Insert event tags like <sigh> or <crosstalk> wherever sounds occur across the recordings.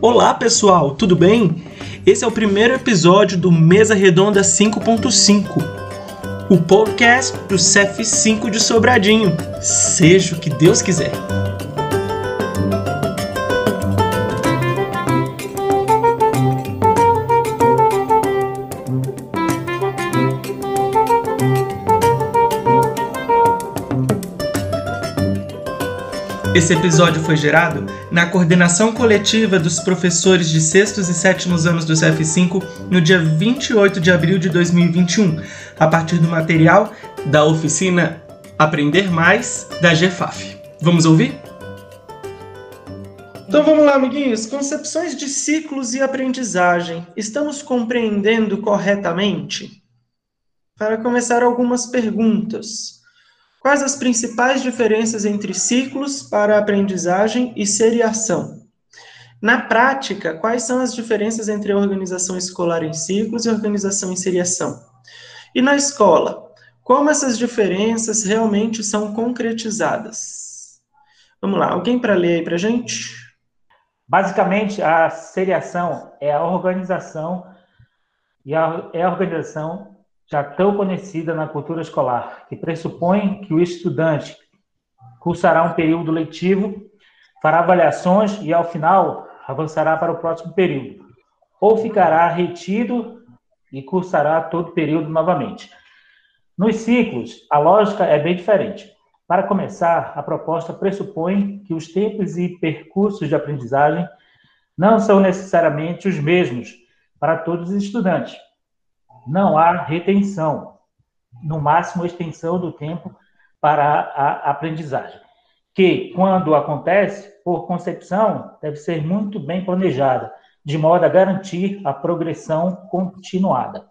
Olá pessoal, tudo bem? Esse é o primeiro episódio do Mesa Redonda 5.5, o podcast do CF5 de Sobradinho. Seja o que Deus quiser. Esse episódio foi gerado na coordenação coletiva dos professores de sextos e sétimos anos do CF5 no dia 28 de abril de 2021, a partir do material da oficina Aprender Mais da GFAF. Vamos ouvir? Então vamos lá, amiguinhos. Concepções de ciclos e aprendizagem. Estamos compreendendo corretamente? Para começar, algumas perguntas. Quais as principais diferenças entre ciclos para aprendizagem e seriação? Na prática, quais são as diferenças entre a organização escolar em ciclos e a organização em seriação? E na escola, como essas diferenças realmente são concretizadas? Vamos lá, alguém para ler aí para gente? Basicamente, a seriação é a organização e a, é a organização já tão conhecida na cultura escolar, que pressupõe que o estudante cursará um período letivo, fará avaliações e, ao final, avançará para o próximo período, ou ficará retido e cursará todo o período novamente. Nos ciclos, a lógica é bem diferente. Para começar, a proposta pressupõe que os tempos e percursos de aprendizagem não são necessariamente os mesmos para todos os estudantes não há retenção, no máximo extensão do tempo para a aprendizagem, que, quando acontece, por concepção, deve ser muito bem planejada, de modo a garantir a progressão continuada.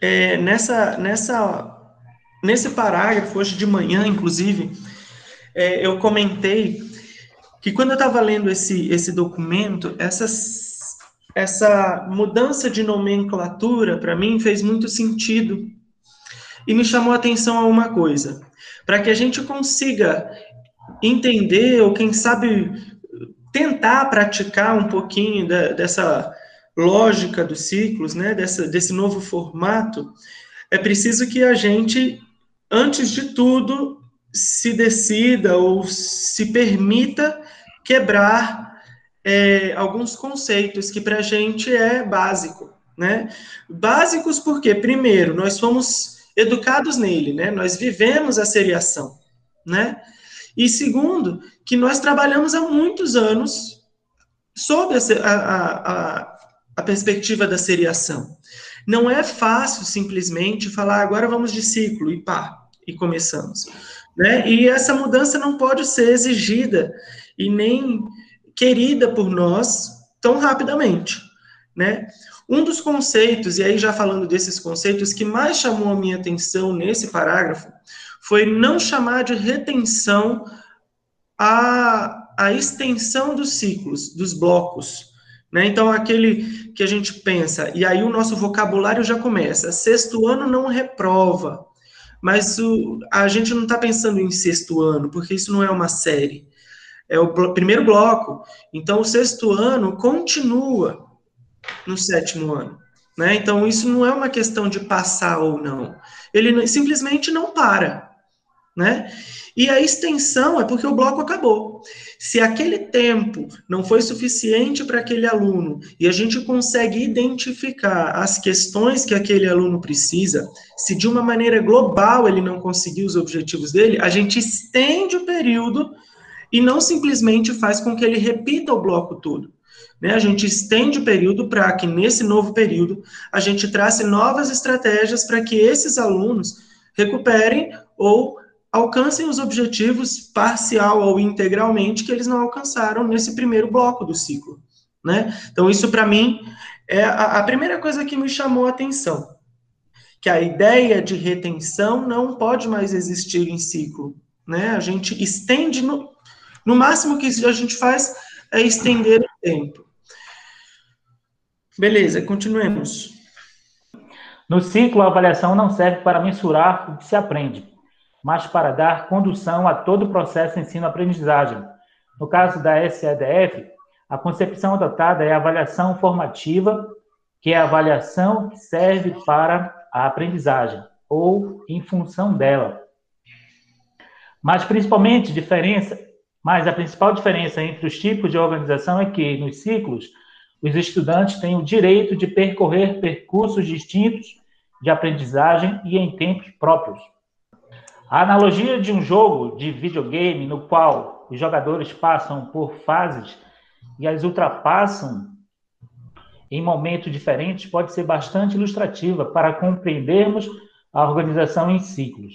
É, nessa, nessa, nesse parágrafo, hoje de manhã, inclusive, é, eu comentei que quando eu estava lendo esse, esse documento, essas essa mudança de nomenclatura, para mim, fez muito sentido. E me chamou a atenção a uma coisa. Para que a gente consiga entender, ou quem sabe tentar praticar um pouquinho da, dessa lógica dos ciclos, né, dessa, desse novo formato, é preciso que a gente, antes de tudo, se decida ou se permita quebrar é, alguns conceitos que para a gente é básico, né? Básicos porque, primeiro, nós fomos educados nele, né? Nós vivemos a seriação, né? E segundo, que nós trabalhamos há muitos anos sob a, a, a, a perspectiva da seriação. Não é fácil simplesmente falar agora vamos de ciclo e pá, e começamos. Né? E essa mudança não pode ser exigida e nem querida por nós tão rapidamente, né? Um dos conceitos, e aí já falando desses conceitos, que mais chamou a minha atenção nesse parágrafo foi não chamar de retenção a, a extensão dos ciclos, dos blocos. Né? Então, aquele que a gente pensa, e aí o nosso vocabulário já começa: sexto ano não reprova, mas o, a gente não está pensando em sexto ano, porque isso não é uma série é o primeiro bloco. Então, o sexto ano continua no sétimo ano. Né? Então, isso não é uma questão de passar ou não. Ele simplesmente não para. Né? E a extensão é porque o bloco acabou. Se aquele tempo não foi suficiente para aquele aluno e a gente consegue identificar as questões que aquele aluno precisa, se de uma maneira global ele não conseguiu os objetivos dele, a gente estende o período e não simplesmente faz com que ele repita o bloco todo. Né? A gente estende o período para que, nesse novo período, a gente trace novas estratégias para que esses alunos recuperem ou alcancem os objetivos parcial ou integralmente que eles não alcançaram nesse primeiro bloco do ciclo. Né? Então, isso para mim é a, a primeira coisa que me chamou a atenção. Que a ideia de retenção não pode mais existir em ciclo. Né? A gente estende no, no máximo que a gente faz é estender o tempo. Beleza, continuemos. No ciclo, a avaliação não serve para mensurar o que se aprende, mas para dar condução a todo o processo ensino-aprendizagem. No caso da SEDF, a concepção adotada é a avaliação formativa, que é a avaliação que serve para a aprendizagem, ou em função dela. Mas, principalmente, diferença, mas a principal diferença entre os tipos de organização é que, nos ciclos, os estudantes têm o direito de percorrer percursos distintos de aprendizagem e em tempos próprios. A analogia de um jogo de videogame no qual os jogadores passam por fases e as ultrapassam em momentos diferentes pode ser bastante ilustrativa para compreendermos a organização em ciclos.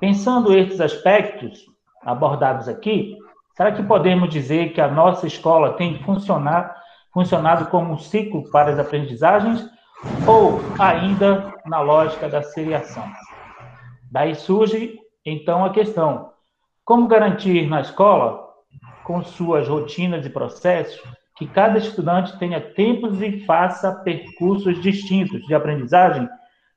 Pensando estes aspectos abordados aqui, será que podemos dizer que a nossa escola tem funcionado, funcionado como um ciclo para as aprendizagens ou ainda na lógica da seriação? Daí surge, então, a questão: como garantir na escola com suas rotinas e processos, que cada estudante tenha tempos e faça percursos distintos de aprendizagem,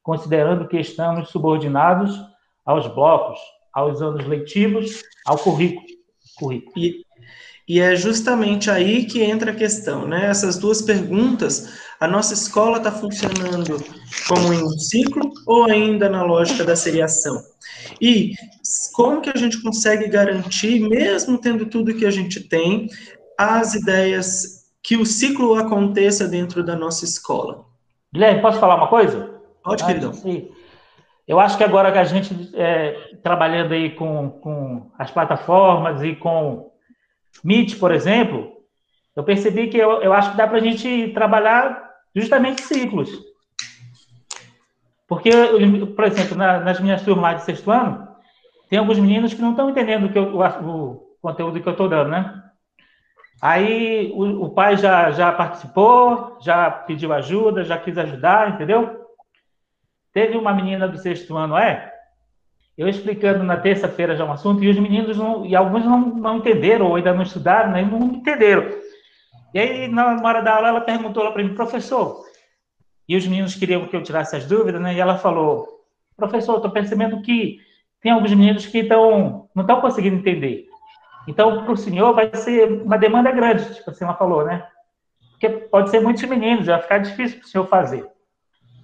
considerando que estamos subordinados aos blocos, aos anos letivos, ao currículo. currículo. E, e é justamente aí que entra a questão, né? Essas duas perguntas, a nossa escola está funcionando como em um ciclo ou ainda na lógica da seriação? E como que a gente consegue garantir, mesmo tendo tudo que a gente tem, as ideias que o ciclo aconteça dentro da nossa escola? Guilherme, posso falar uma coisa? Pode, queridão. Sim. Eu acho que agora que a gente é, trabalhando aí com, com as plataformas e com Meet, por exemplo, eu percebi que eu, eu acho que dá para a gente trabalhar justamente ciclos. Porque, por exemplo, na, nas minhas turmas de sexto ano, tem alguns meninos que não estão entendendo que eu, o, o conteúdo que eu estou dando, né? Aí o, o, pai já, já participou, já pediu ajuda, já quis ajudar, entendeu? Teve uma menina do sexto ano, é? Eu explicando na terça-feira já um assunto, e os meninos, não, e alguns não, não entenderam, ou ainda não estudaram, nem não entenderam. E aí, na hora da aula, ela perguntou para mim, professor, e os meninos queriam que eu tirasse as dúvidas, né? E ela falou, professor, estou percebendo que tem alguns meninos que estão não estão conseguindo entender. Então, para o senhor vai ser uma demanda grande, tipo assim, ela falou, né? Porque pode ser muitos meninos, vai ficar difícil para o senhor fazer.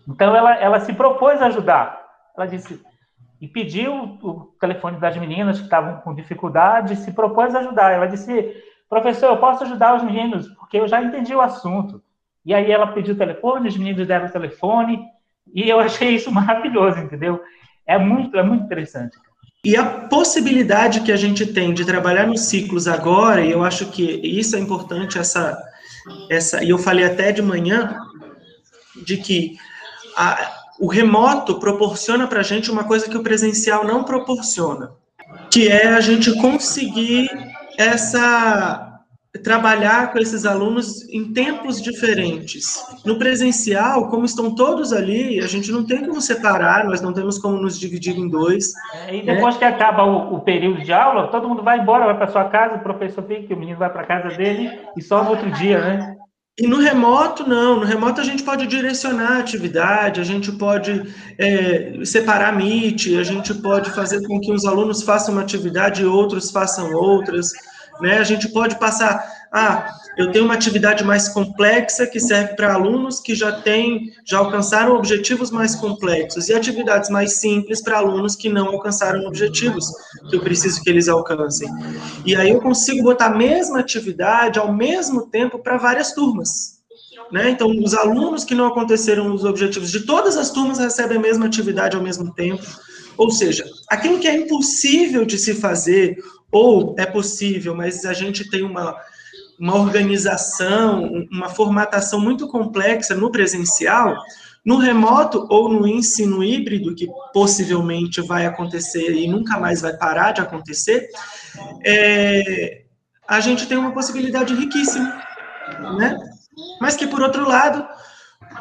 Então, ela, ela se propôs a ajudar. Ela disse, e pediu o telefone das meninas que estavam com dificuldade, se propôs a ajudar. Ela disse, professor, eu posso ajudar os meninos, porque eu já entendi o assunto. E aí ela pediu o telefone, os meninos deram o telefone, e eu achei isso <laughs> maravilhoso, entendeu? É muito, é muito interessante. E a possibilidade que a gente tem de trabalhar nos ciclos agora, e eu acho que isso é importante, essa, essa e eu falei até de manhã, de que a, o remoto proporciona para a gente uma coisa que o presencial não proporciona, que é a gente conseguir essa trabalhar com esses alunos em tempos diferentes. No presencial, como estão todos ali, a gente não tem como separar, nós não temos como nos dividir em dois. É, e depois né? que acaba o, o, período de aula, todo mundo vai embora, vai para sua casa, o professor fica, o menino vai para casa dele e só no outro dia, né? E no remoto, não. No remoto, a gente pode direcionar a atividade, a gente pode é, separar Meet, a gente pode fazer com que os alunos façam uma atividade e outros façam outras. Né? A gente pode passar, ah, eu tenho uma atividade mais complexa que serve para alunos que já têm, já alcançaram objetivos mais complexos, e atividades mais simples para alunos que não alcançaram objetivos que eu preciso que eles alcancem. E aí eu consigo botar a mesma atividade ao mesmo tempo para várias turmas. Né? Então, os alunos que não aconteceram os objetivos de todas as turmas recebem a mesma atividade ao mesmo tempo. Ou seja, aquilo que é impossível de se fazer, ou é possível, mas a gente tem uma, uma organização, uma formatação muito complexa no presencial, no remoto ou no ensino híbrido, que possivelmente vai acontecer e nunca mais vai parar de acontecer, é, a gente tem uma possibilidade riquíssima, né? Mas que, por outro lado,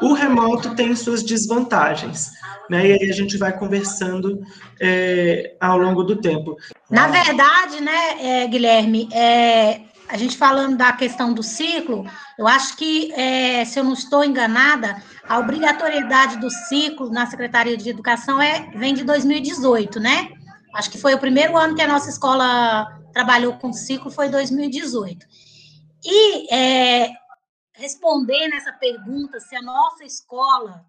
o remoto tem suas desvantagens né? E aí a gente vai conversando é, ao longo do tempo. Na verdade, né, é, Guilherme, é, a gente falando da questão do ciclo, eu acho que, é, se eu não estou enganada, a obrigatoriedade do ciclo na Secretaria de Educação é, vem de 2018, né? Acho que foi o primeiro ano que a nossa escola trabalhou com ciclo, foi 2018. E é, respondendo essa pergunta, se a nossa escola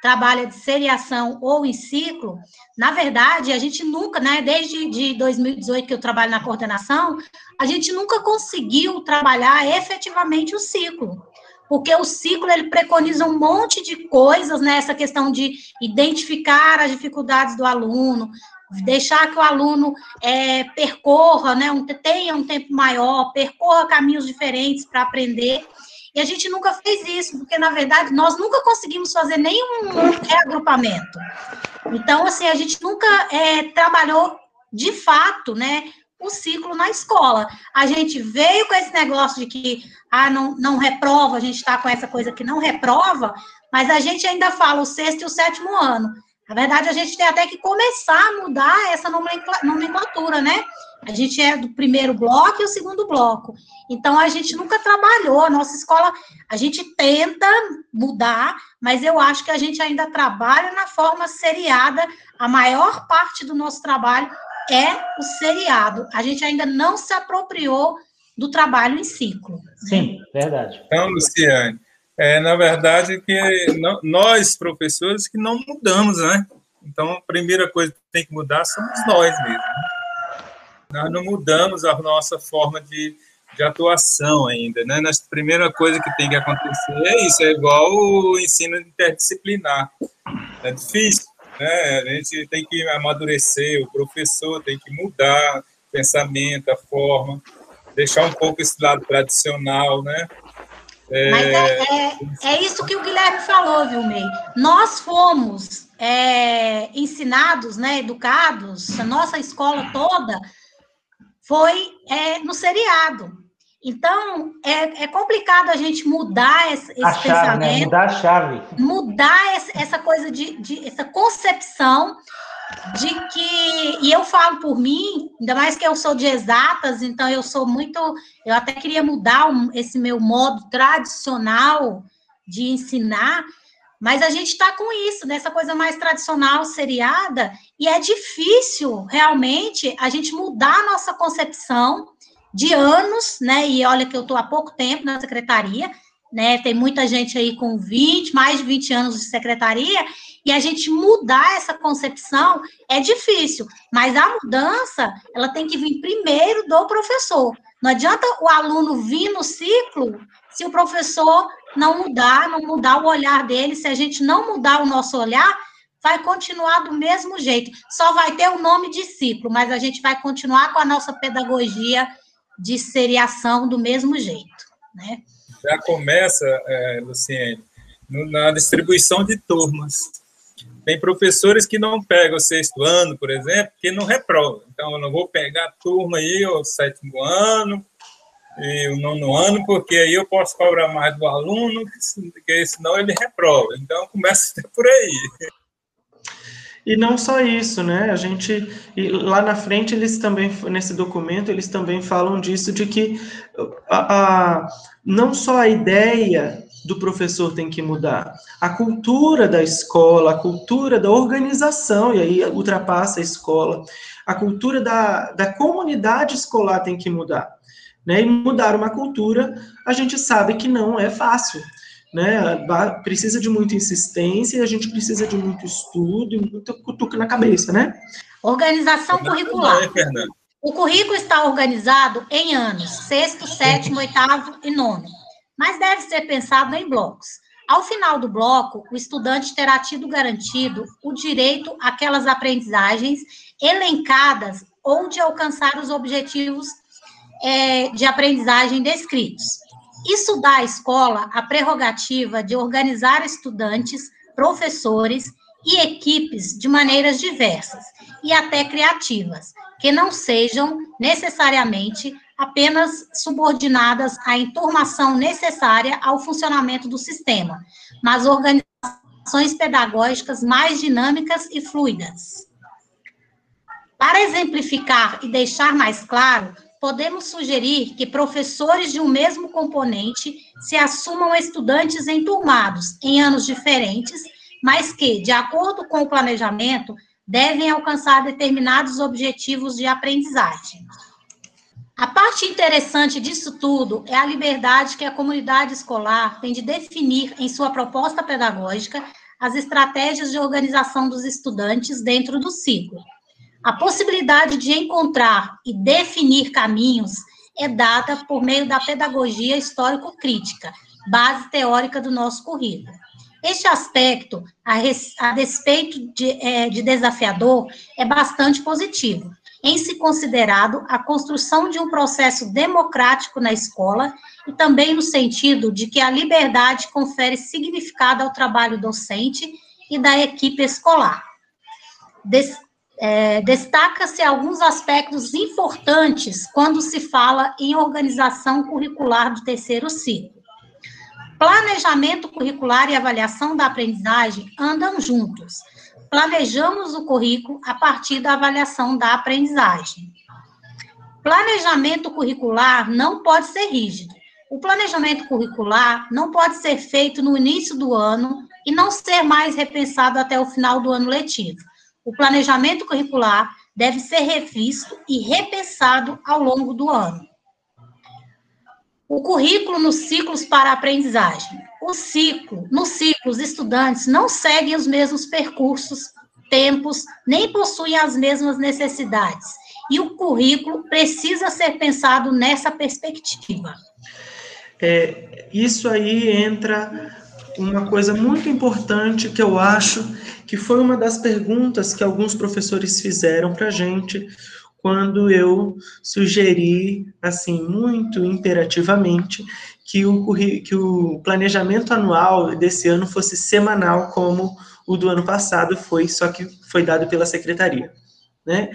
trabalha de seriação ou em ciclo, na verdade, a gente nunca, né, desde de 2018 que eu trabalho na coordenação, a gente nunca conseguiu trabalhar efetivamente o ciclo. Porque o ciclo ele preconiza um monte de coisas, né? Questão de identificar as dificuldades do aluno, deixar que o aluno é, percorra, né, um, tenha um tempo maior, percorra caminhos diferentes para aprender. E a gente nunca fez isso, porque, na verdade, nós nunca conseguimos fazer nenhum reagrupamento. Então, assim, a gente nunca é, trabalhou de fato, né, o ciclo na escola. A gente veio com esse negócio de que ah, não, não reprova, a gente está com essa coisa que não reprova, mas a gente ainda fala o sexto e o sétimo ano. Na verdade, a gente tem até que começar a mudar essa nomenclatura, né? A gente é do primeiro bloco e o segundo bloco. Então, a gente nunca trabalhou. A nossa escola, a gente tenta mudar, mas eu acho que a gente ainda trabalha na forma seriada. A maior parte do nosso trabalho é o seriado. A gente ainda não se apropriou do trabalho em ciclo. Sim, verdade. Então, Luciane, é, na verdade, que nós, professores, que não mudamos, né? Então, a primeira coisa que tem que mudar somos nós mesmos. Nós não mudamos a nossa forma de, de atuação ainda, né? A primeira coisa que tem que acontecer é isso, é igual o ensino interdisciplinar. É difícil, né? A gente tem que amadurecer, o professor tem que mudar o pensamento, a forma, deixar um pouco esse lado tradicional, né? É... Mas é, é, é, isso que o Guilherme falou, viu, May? Nós fomos é, ensinados, né, educados, a nossa escola toda foi é, no seriado. Então, é, é, complicado a gente mudar esse, esse chave, né? pensamento. Né? Mudar a chave. Mudar essa, essa coisa de, de, essa concepção de que, e eu falo por mim, ainda mais que eu sou de exatas, então eu sou muito, eu até queria mudar esse meu modo tradicional de ensinar, mas a gente está com isso, nessa coisa mais tradicional, seriada, e é difícil realmente a gente mudar a nossa concepção de anos, né? E olha que eu estou há pouco tempo na secretaria, né? Tem muita gente aí com 20, mais de 20 anos de secretaria, e a gente mudar essa concepção é difícil, mas a mudança, ela tem que vir primeiro do professor. Não adianta o aluno vir no ciclo se o professor não mudar, não mudar o olhar dele, se a gente não mudar o nosso olhar, vai continuar do mesmo jeito. Só vai ter o nome ciclo, mas a gente vai continuar com a nossa pedagogia de seriação do mesmo jeito, né? Já começa, é, Luciene, na distribuição de turmas. Tem professores que não pegam o sexto ano, por exemplo, que não reprovam. Então, eu não vou pegar a turma aí, o sétimo ano e o nono ano, porque aí eu posso cobrar mais do aluno, porque senão ele reprova. Então, começa por aí. E não só isso, né? A gente lá na frente eles também nesse documento eles também falam disso de que a, a não só a ideia do professor tem que mudar. A cultura da escola, a cultura da organização, e aí ultrapassa a escola, a cultura da, da comunidade escolar tem que mudar. Né? E mudar uma cultura, a gente sabe que não é fácil. Né? Precisa de muita insistência, e a gente precisa de muito estudo e muita cutuca na cabeça, né? Organização curricular. O currículo está organizado em anos, sexto, sétimo, oitavo e nono mas deve ser pensado em blocos. Ao final do bloco, o estudante terá tido garantido o direito àquelas aprendizagens elencadas ou de alcançar os objetivos é, de aprendizagem descritos. Isso dá à escola a prerrogativa de organizar estudantes, professores e equipes de maneiras diversas e até criativas, que não sejam necessariamente apenas subordinadas à informação necessária ao funcionamento do sistema, mas organizações pedagógicas mais dinâmicas e fluidas. Para exemplificar e deixar mais claro, podemos sugerir que professores de um mesmo componente se assumam estudantes enturmados em anos diferentes, mas que, de acordo com o planejamento, devem alcançar determinados objetivos de aprendizagem. A parte interessante disso tudo é a liberdade que a comunidade escolar tem de definir em sua proposta pedagógica as estratégias de organização dos estudantes dentro do ciclo. A possibilidade de encontrar e definir caminhos é dada por meio da pedagogia histórico-crítica, base teórica do nosso currículo. Este aspecto, a, res, a despeito de, é, de desafiador, é bastante positivo, em se considerado a construção de um processo democrático na escola e também no sentido de que a liberdade confere significado ao trabalho docente e da equipe escolar. Des, é, Destaca-se alguns aspectos importantes quando se fala em organização curricular do terceiro ciclo. Planejamento curricular e avaliação da aprendizagem andam juntos. Planejamos o currículo a partir da avaliação da aprendizagem. Planejamento curricular não pode ser rígido. O planejamento curricular não pode ser feito no início do ano e não ser mais repensado até o final do ano letivo. O planejamento curricular deve ser revisto e repensado ao longo do ano. O currículo nos ciclos para aprendizagem. O ciclo, no ciclo, os estudantes não seguem os mesmos percursos, tempos, nem possuem as mesmas necessidades. E o currículo precisa ser pensado nessa perspectiva. É, isso aí entra uma coisa muito importante que eu acho que foi uma das perguntas que alguns professores fizeram para a gente quando eu sugeri, assim, muito imperativamente, que o, que o planejamento anual desse ano fosse semanal, como o do ano passado foi, só que foi dado pela secretaria, né?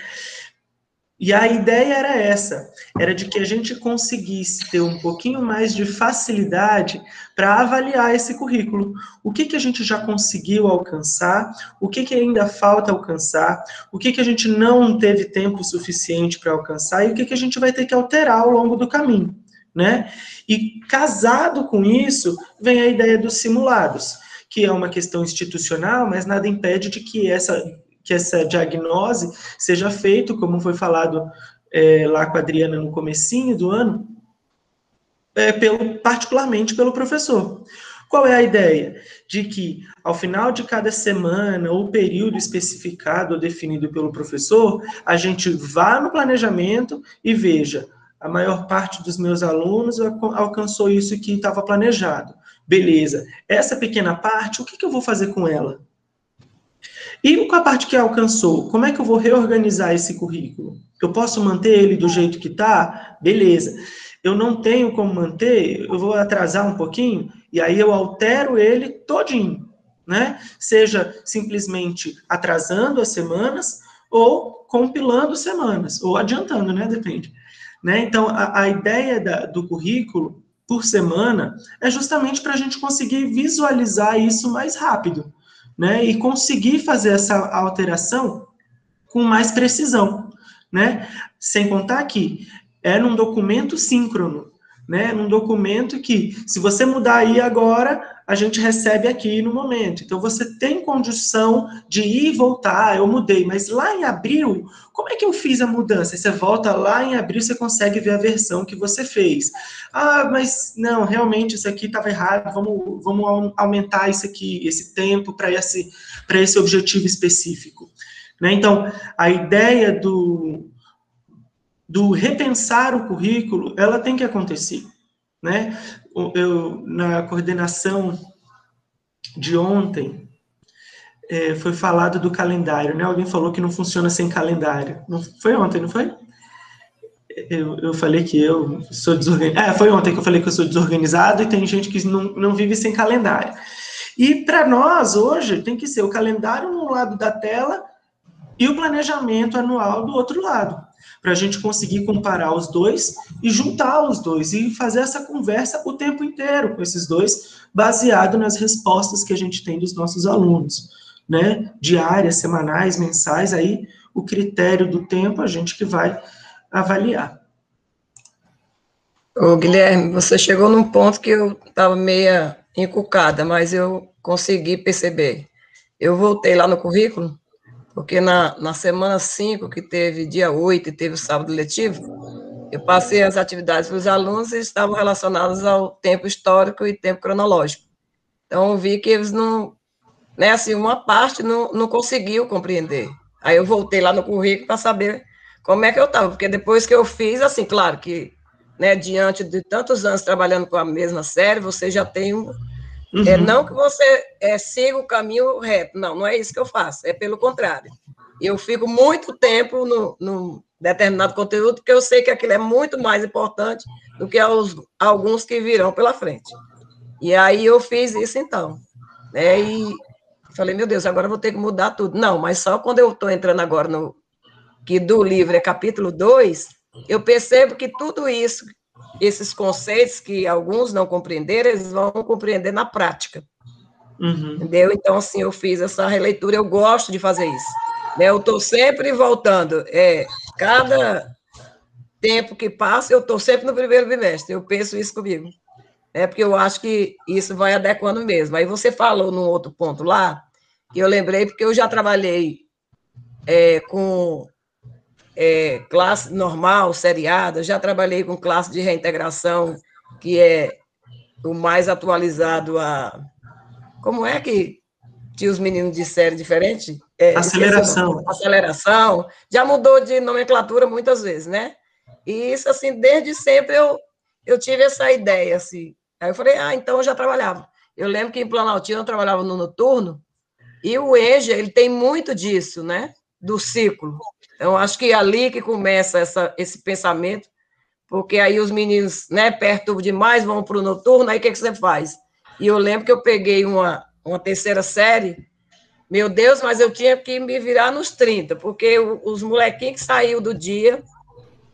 E a ideia era essa, era de que a gente conseguisse ter um pouquinho mais de facilidade para avaliar esse currículo. O que, que a gente já conseguiu alcançar, o que, que ainda falta alcançar, o que, que a gente não teve tempo suficiente para alcançar e o que, que a gente vai ter que alterar ao longo do caminho. Né? E casado com isso, vem a ideia dos simulados, que é uma questão institucional, mas nada impede de que essa que essa diagnose seja feita, como foi falado é, lá com a Adriana no comecinho do ano, é, pelo, particularmente pelo professor. Qual é a ideia? De que, ao final de cada semana ou período especificado ou definido pelo professor, a gente vá no planejamento e veja, a maior parte dos meus alunos alcançou isso que estava planejado. Beleza. Essa pequena parte, o que, que eu vou fazer com ela? E com a parte que alcançou, como é que eu vou reorganizar esse currículo? Eu posso manter ele do jeito que está? Beleza. Eu não tenho como manter, eu vou atrasar um pouquinho, e aí eu altero ele todinho, né? Seja simplesmente atrasando as semanas, ou compilando semanas, ou adiantando, né? Depende. Né? Então, a, a ideia da, do currículo por semana é justamente para a gente conseguir visualizar isso mais rápido né, e conseguir fazer essa alteração com mais precisão, né? Sem contar que é num documento síncrono, né? Num documento que, se você mudar aí agora, a gente recebe aqui no momento. Então, você tem condição de ir e voltar. Eu mudei, mas lá em abril, como é que eu fiz a mudança? você volta lá em abril, você consegue ver a versão que você fez. Ah, mas não, realmente isso aqui estava errado. Vamos, vamos aumentar isso aqui, esse tempo para esse, esse objetivo específico. Né? Então, a ideia do, do repensar o currículo, ela tem que acontecer. Né? Eu, na coordenação de ontem, é, foi falado do calendário, né? Alguém falou que não funciona sem calendário. Não, foi ontem, não foi? Eu, eu falei que eu sou desorganizado. É, foi ontem que eu falei que eu sou desorganizado e tem gente que não, não vive sem calendário. E para nós, hoje, tem que ser o calendário no lado da tela e o planejamento anual do outro lado para a gente conseguir comparar os dois e juntar os dois e fazer essa conversa o tempo inteiro com esses dois, baseado nas respostas que a gente tem dos nossos alunos, né? Diárias, semanais, mensais, aí o critério do tempo a gente que vai avaliar. Ô, Guilherme, você chegou num ponto que eu estava meia encucada, mas eu consegui perceber. Eu voltei lá no currículo porque na, na semana 5, que teve dia 8 e teve o sábado letivo, Eu passei as atividades para os alunos e estavam relacionadas ao tempo histórico e tempo cronológico. Então, vi que eles não, né, assim, uma parte não, não conseguiu compreender. Aí eu voltei lá no currículo para saber como é que eu estava, porque depois que eu fiz, assim, claro que, né, diante de tantos anos trabalhando com a mesma série, você já tem um. É, uhum. É, não que você é, siga o caminho reto, não, não é isso que eu faço, é pelo contrário. Eu fico muito tempo no, no determinado conteúdo, porque eu sei que aquilo é muito mais importante do que alguns que virão pela frente. E aí eu fiz isso então. Né? E falei, meu Deus, agora eu vou ter que mudar tudo. Não, mas só quando eu estou entrando agora no. que do livro é capítulo 2, eu percebo que tudo isso, esses conceitos que alguns não compreenderam, eles vão compreender na prática. Uhum. Entendeu? Então, assim, eu fiz essa releitura, eu gosto de fazer isso. Né? Eu estou sempre voltando. É, cada tempo que passa, eu estou sempre no primeiro bimestre. Eu penso isso comigo. É porque eu acho que isso vai adequando mesmo. Aí você falou num outro ponto lá, que eu lembrei, porque eu já trabalhei é, com é, classe normal, seriada, já trabalhei com classe de reintegração, que é o mais atualizado a. Como é que tinha os meninos de série diferente? É, aceleração. Aceleração. Já mudou de nomenclatura muitas vezes, né? E isso, assim, desde sempre eu, eu tive essa ideia, assim. Aí eu falei, ah, então eu já trabalhava. Eu lembro que em Planaltina eu trabalhava no noturno, e o EJA, ele tem muito disso, né? Do ciclo. Então, acho que é ali que começa essa, esse pensamento, porque aí os meninos, né, perto demais, vão para o noturno, aí o que, que você faz? E eu lembro que eu peguei uma, uma terceira série, meu Deus, mas eu tinha que me virar nos 30, porque os molequinhos que saíram do dia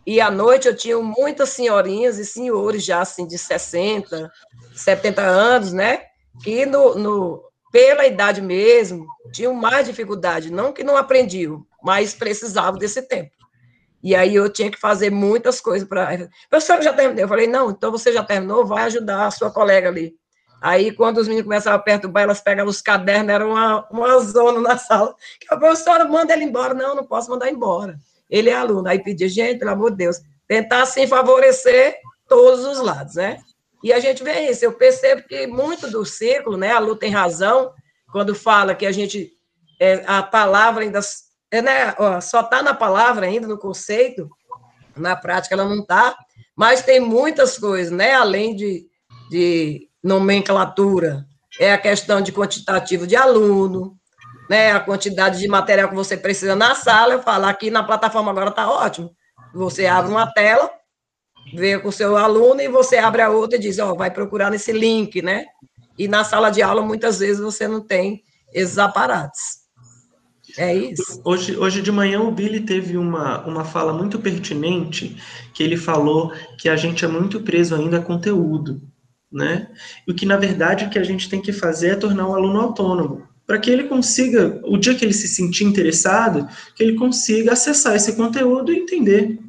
e à noite eu tinha muitas senhorinhas e senhores já assim de 60, 70 anos, né? Que no, no pela idade mesmo tinham mais dificuldade, não que não aprendiam, mas precisavam desse tempo. E aí eu tinha que fazer muitas coisas para. Professora, já terminei. Eu falei, não, então você já terminou, vai ajudar a sua colega ali. Aí, quando os meninos começavam a perturbar, elas pegavam os cadernos, era uma, uma zona na sala. Que a professora manda ele embora. Não, não posso mandar embora. Ele é aluno. Aí pedia, gente, pelo amor de Deus, tentar, assim, favorecer todos os lados, né? E a gente vê isso. Eu percebo que muito do ciclo, né? A Lu tem razão quando fala que a gente, é, a palavra ainda, é, né? Ó, só está na palavra ainda, no conceito, na prática ela não está, mas tem muitas coisas, né? Além de, de nomenclatura, é a questão de quantitativo de aluno, né, a quantidade de material que você precisa na sala, eu falo, aqui na plataforma agora está ótimo. Você abre uma tela, vê com o seu aluno e você abre a outra e diz, ó, vai procurar nesse link, né? E na sala de aula, muitas vezes, você não tem esses aparatos. É isso. Hoje, hoje de manhã o Billy teve uma, uma fala muito pertinente, que ele falou que a gente é muito preso ainda a conteúdo né? E o que, na verdade, o que a gente tem que fazer é tornar o aluno autônomo, para que ele consiga, o dia que ele se sentir interessado, que ele consiga acessar esse conteúdo e entender.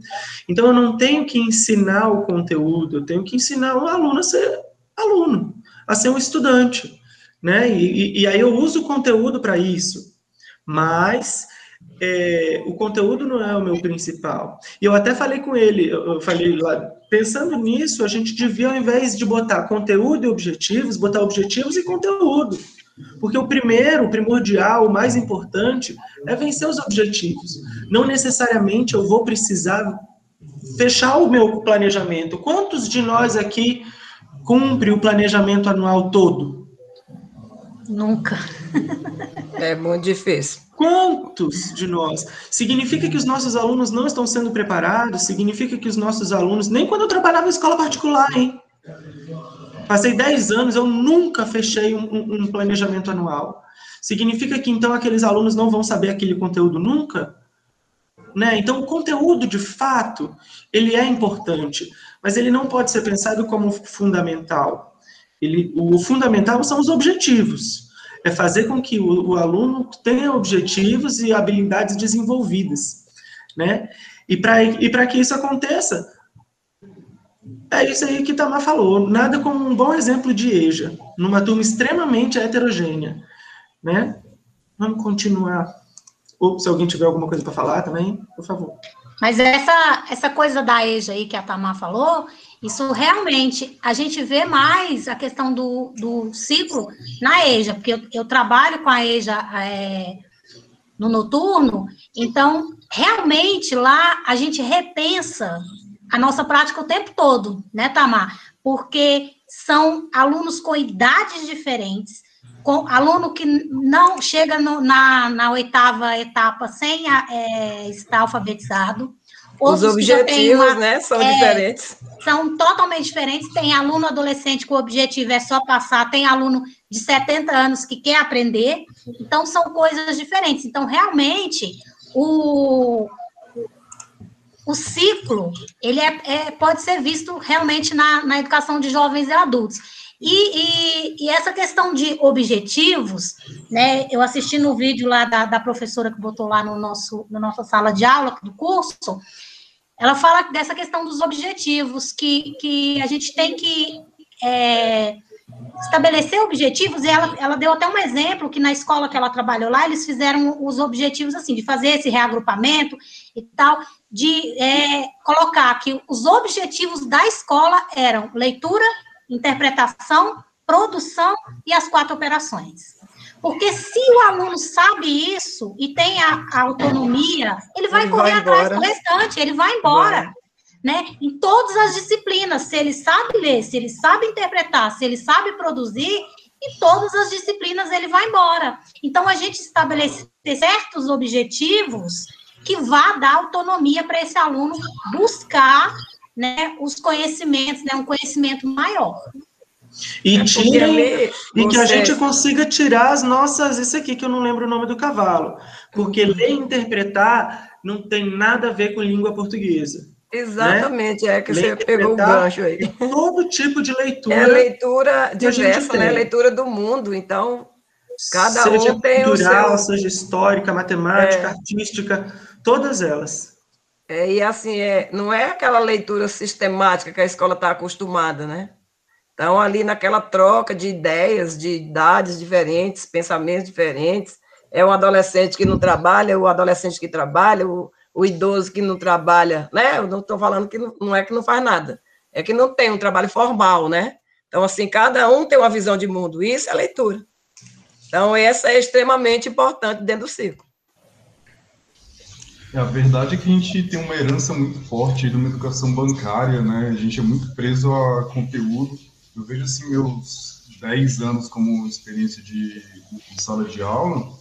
Então, eu não tenho que ensinar o conteúdo, eu tenho que ensinar o aluno a ser aluno, a ser um estudante, né? E, e, e aí eu uso o conteúdo para isso, mas é, o conteúdo não é o meu principal. E eu até falei com ele, eu falei lá, pensando nisso, a gente devia, ao invés de botar conteúdo e objetivos, botar objetivos e conteúdo. Porque o primeiro, o primordial, o mais importante é vencer os objetivos. Não necessariamente eu vou precisar fechar o meu planejamento. Quantos de nós aqui cumpre o planejamento anual todo? Nunca. É muito difícil. Quantos de nós? Significa que os nossos alunos não estão sendo preparados? Significa que os nossos alunos. Nem quando eu trabalhava em escola particular, hein? Passei 10 anos, eu nunca fechei um, um, planejamento anual. Significa que então aqueles alunos não vão saber aquele conteúdo nunca? Né? Então, o conteúdo, de fato, ele é importante, mas ele não pode ser pensado como fundamental. Ele, o fundamental são os objetivos é fazer com que o, o aluno tenha objetivos e habilidades desenvolvidas, né? E para e que isso aconteça, é isso aí que Tamar falou, nada como um bom exemplo de EJA, numa turma extremamente heterogênea, né? Vamos continuar. Ou se alguém tiver alguma coisa para falar também, por favor. Mas essa, essa coisa da EJA aí que a Tamar falou, isso realmente, a gente vê mais a questão do, do ciclo na EJA, porque eu, eu trabalho com a EJA é, no noturno, então, realmente, lá a gente repensa a nossa prática o tempo todo, né, Tamar? Porque são alunos com idades diferentes, com aluno que não chega no, na, na oitava etapa sem a, é, estar alfabetizado. Os objetivos, uma, né, são é, diferentes. São totalmente diferentes. Tem aluno adolescente que o objetivo é só passar, tem aluno de 70 anos que quer aprender. Então, são coisas diferentes. Então, realmente, o, o ciclo, ele é, é, pode ser visto realmente na, na educação de jovens e adultos. E, e, e, essa questão de objetivos, né? Eu assisti no vídeo lá da, da professora que botou lá no nosso, na nossa sala de aula do curso, ela fala dessa questão dos objetivos, que, que a gente tem que é, estabelecer objetivos, e ela, ela deu até um exemplo que na escola que ela trabalhou lá, eles fizeram os objetivos assim, de fazer esse reagrupamento e tal, de é, colocar que os objetivos da escola eram leitura, interpretação, produção e as quatro operações. Porque se o aluno sabe isso e tem a, a autonomia, ele vai ele correr vai atrás do restante, ele vai embora. Vai. Né? Em todas as disciplinas, se ele sabe ler, se ele sabe interpretar, se ele sabe produzir, em todas as disciplinas ele vai embora. Então, a gente estabelecer certos objetivos que vá dar autonomia para esse aluno buscar né, os conhecimentos, né, um conhecimento maior. E, é tira, e que a gente consiga tirar as nossas. Isso aqui que eu não lembro o nome do cavalo. Porque ler e interpretar não tem nada a ver com língua portuguesa. Exatamente, né? é que ler você pegou o gancho aí. Todo tipo de leitura. É leitura diversa, né? Leitura do mundo. Então, cada seja um tem cultural, o seu... seja histórica, matemática, é. artística, todas elas. É, e assim, é, não é aquela leitura sistemática que a escola está acostumada, né? Então, ali naquela troca de ideias, de idades diferentes, pensamentos diferentes, é um adolescente que não trabalha, o adolescente que trabalha, o, o idoso que não trabalha, né? Eu não estou falando que não, não é que não faz nada, é que não tem um trabalho formal, né? Então, assim, cada um tem uma visão de mundo, isso é leitura. Então, essa é extremamente importante dentro do ciclo. É, a verdade é que a gente tem uma herança muito forte de uma educação bancária, né? A gente é muito preso a conteúdo. Eu vejo, assim, meus 10 anos como experiência de, sala de aula,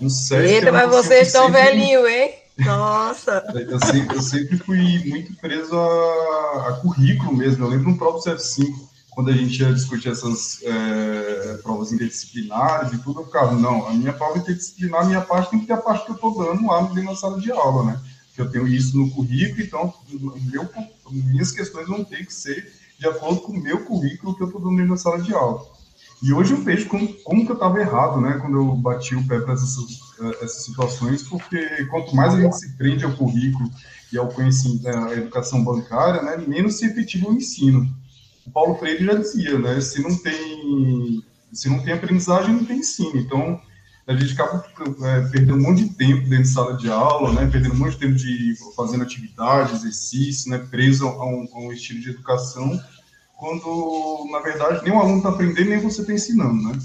uns 7 Eita, mas vocês estão sempre... velhinho, hein? Nossa! <laughs> Eu sempre, eu sempre fui muito preso a, a currículo mesmo. Eu lembro no próprio CF5, quando a gente ia discutir essas é, provas interdisciplinares e tudo, eu ficava, não, a minha prova interdisciplinar, a minha parte tem que ter a parte que eu estou dando lá da sala de aula, né? Que eu tenho isso no currículo, então meu, minhas questões vão ter que ser de acordo com o meu currículo que eu estou dando da sala de aula. E hoje eu vejo como, como que eu estava errado, né, quando eu bati o pé para essas, essas situações, porque quanto mais a gente se prende ao currículo e ao conhecimento, à educação bancária, né, menos se efetiva o ensino o Paulo Freire já dizia, né? Se não tem, se não tem aprendizagem, não tem ensino. Então, a gente acaba é, perdendo um monte de tempo dentro de sala de aula, né? Perdendo um monte de tempo de fazendo atividade, exercício, né? Preso a um, a um estilo de educação, quando, na verdade, nem o aluno está aprendendo, nem você está ensinando, né?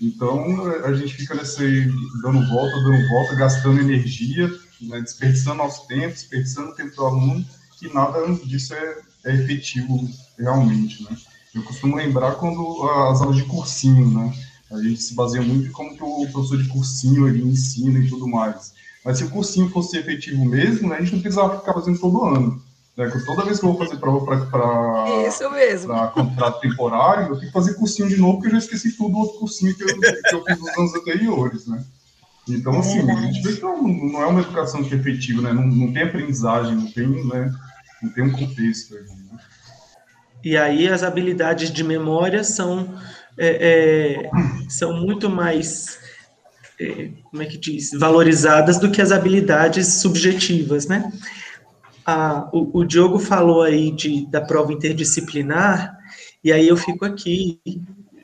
Então, a gente fica nesse, dando volta, dando volta, gastando energia, né? desperdiçando nosso tempo, desperdiçando o tempo do aluno, e nada disso é, é efetivo realmente, né? Eu costumo lembrar quando as aulas de cursinho, né? A gente se baseia muito em como que o professor de cursinho ele ensina e tudo mais. Mas se o cursinho fosse efetivo mesmo, né, a gente não precisava ficar fazendo todo ano. Né? Toda vez que eu vou fazer prova para Isso mesmo. Para contrato temporário, eu tenho que fazer cursinho de novo, porque eu já esqueci tudo do outro cursinho que eu, que eu fiz nos anos anteriores, né? Então, assim, a gente vê que não, não é uma educação que é efetiva, né? Não, não tem aprendizagem, não tem, né? não tem um contexto ali. E aí as habilidades de memória são, é, é, são muito mais, é, como é que diz, valorizadas do que as habilidades subjetivas, né? Ah, o, o Diogo falou aí de, da prova interdisciplinar, e aí eu fico aqui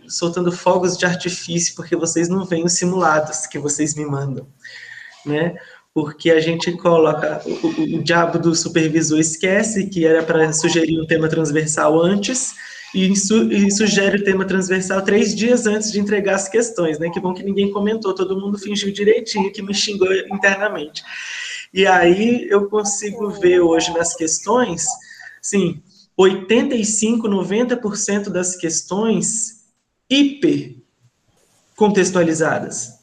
soltando fogos de artifício, porque vocês não veem os simulados que vocês me mandam, né? Porque a gente coloca o, o, diabo do supervisor esquece que era para sugerir um tema transversal antes e, su, e, sugere o tema transversal três dias antes de entregar as questões, né? Que bom que ninguém comentou, todo mundo fingiu direitinho que me xingou internamente. E aí eu consigo ver hoje nas questões, sim, 85, 90% das questões hiper contextualizadas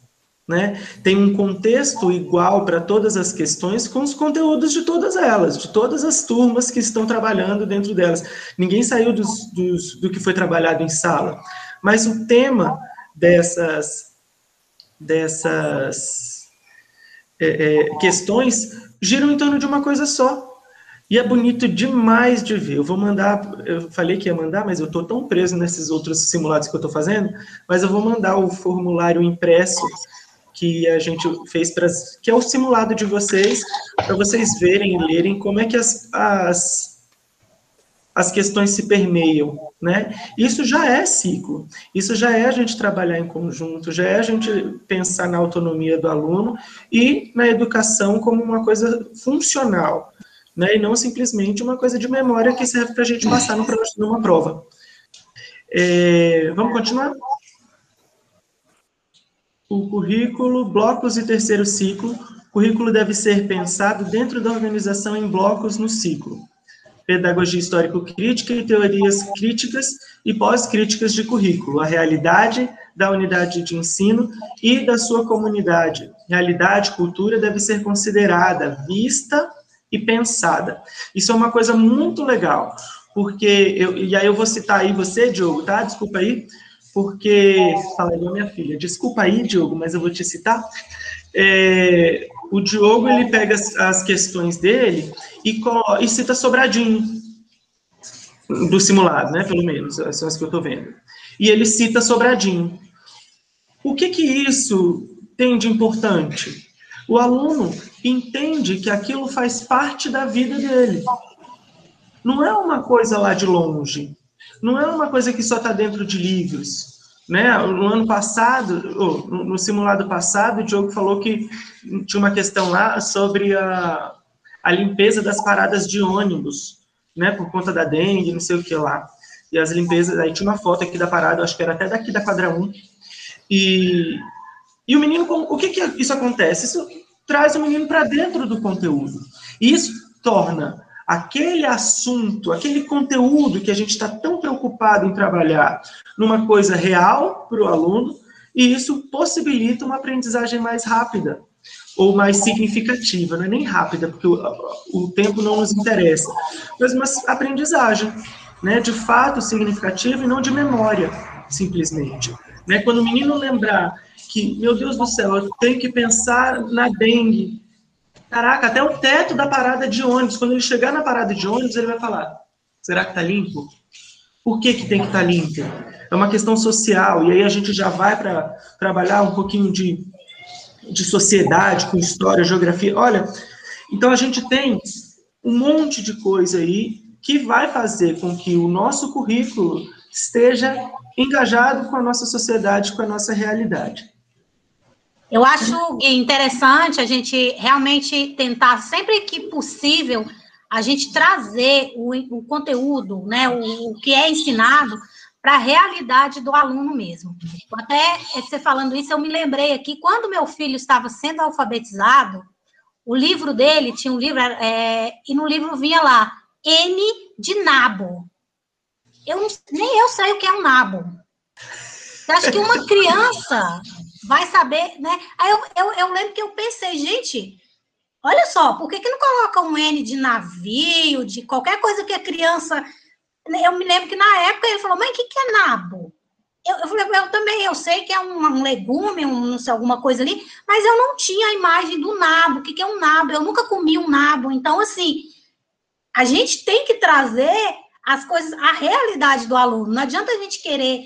né? Tem um contexto igual para todas as questões com os conteúdos de todas elas, de todas as turmas que estão trabalhando dentro delas. Ninguém saiu dos, dos, do que foi trabalhado em sala, mas o tema dessas, dessas é, é, questões giram em torno de uma coisa só. E é bonito demais de ver. Eu vou mandar, eu falei que ia mandar, mas eu estou tão preso nesses outros simulados que eu estou fazendo, mas eu vou mandar o formulário impresso que a gente fez para que é o simulado de vocês para vocês verem e lerem como é que as, as as questões se permeiam, né? Isso já é ciclo, isso já é a gente trabalhar em conjunto, já é a gente pensar na autonomia do aluno e na educação como uma coisa funcional, né? E não simplesmente uma coisa de memória que serve para a gente passar numa prova. É, vamos continuar? O currículo, blocos e terceiro ciclo. O currículo deve ser pensado dentro da organização em blocos no ciclo. Pedagogia histórico-crítica e teorias críticas e pós-críticas de currículo. A realidade da unidade de ensino e da sua comunidade. Realidade, cultura deve ser considerada, vista e pensada. Isso é uma coisa muito legal, porque, eu, e aí eu vou citar aí você, Diogo, tá? Desculpa aí, porque, falaria minha filha, desculpa aí, Diogo, mas eu vou te citar. É, o Diogo, ele pega as, as questões dele e, e, cita Sobradinho, do simulado, né, pelo menos, são as que eu estou vendo. E ele cita Sobradinho. O que que isso tem de importante? O aluno entende que aquilo faz parte da vida dele. Não é uma coisa lá de longe não é uma coisa que só está dentro de livros. Né? No ano passado, no simulado passado, o Diogo falou que tinha uma questão lá sobre a, a limpeza das paradas de ônibus, né? por conta da dengue, não sei o que lá. E as limpezas, aí tinha uma foto aqui da parada, acho que era até daqui da quadra 1. E, e o menino, o que, que isso acontece? Isso traz o menino para dentro do conteúdo. E isso torna aquele assunto, aquele conteúdo que a gente está tão preocupado em trabalhar numa coisa real para o aluno, e isso possibilita uma aprendizagem mais rápida ou mais significativa, não é nem rápida, porque o, o tempo não nos interessa, mas uma aprendizagem, né, de fato significativa e não de memória, simplesmente. Né? Quando o menino lembrar que, meu Deus do céu, eu tenho que pensar na dengue, Caraca, até o teto da parada de ônibus, quando ele chegar na parada de ônibus, ele vai falar: será que está limpo? Por que, que tem que estar tá limpo? É uma questão social, e aí a gente já vai para trabalhar um pouquinho de, de sociedade, com história, geografia. Olha, então a gente tem um monte de coisa aí que vai fazer com que o nosso currículo esteja engajado com a nossa sociedade, com a nossa realidade. Eu acho interessante a gente realmente tentar, sempre que possível, a gente trazer o, o conteúdo, né, o, o, que é ensinado, para a realidade do aluno mesmo. Até você falando isso, eu me lembrei aqui, quando meu filho estava sendo alfabetizado, o livro dele tinha um livro, é, e no livro vinha lá, N de nabo. Eu, nem eu sei o que é um nabo. Eu acho que uma criança vai saber, né? Aí eu, eu, eu lembro que eu pensei, gente, olha só, por que, que não coloca um N de navio, de qualquer coisa que a criança. Eu me lembro que na época ele falou, mãe, o que, que é nabo? Eu, eu falei, eu também, eu sei que é um, um legume, um, não sei, alguma coisa ali, mas eu não tinha a imagem do nabo, o que, que é um nabo? Eu nunca comi um nabo. Então, assim, a gente tem que trazer as coisas, a realidade do aluno. Não adianta a gente querer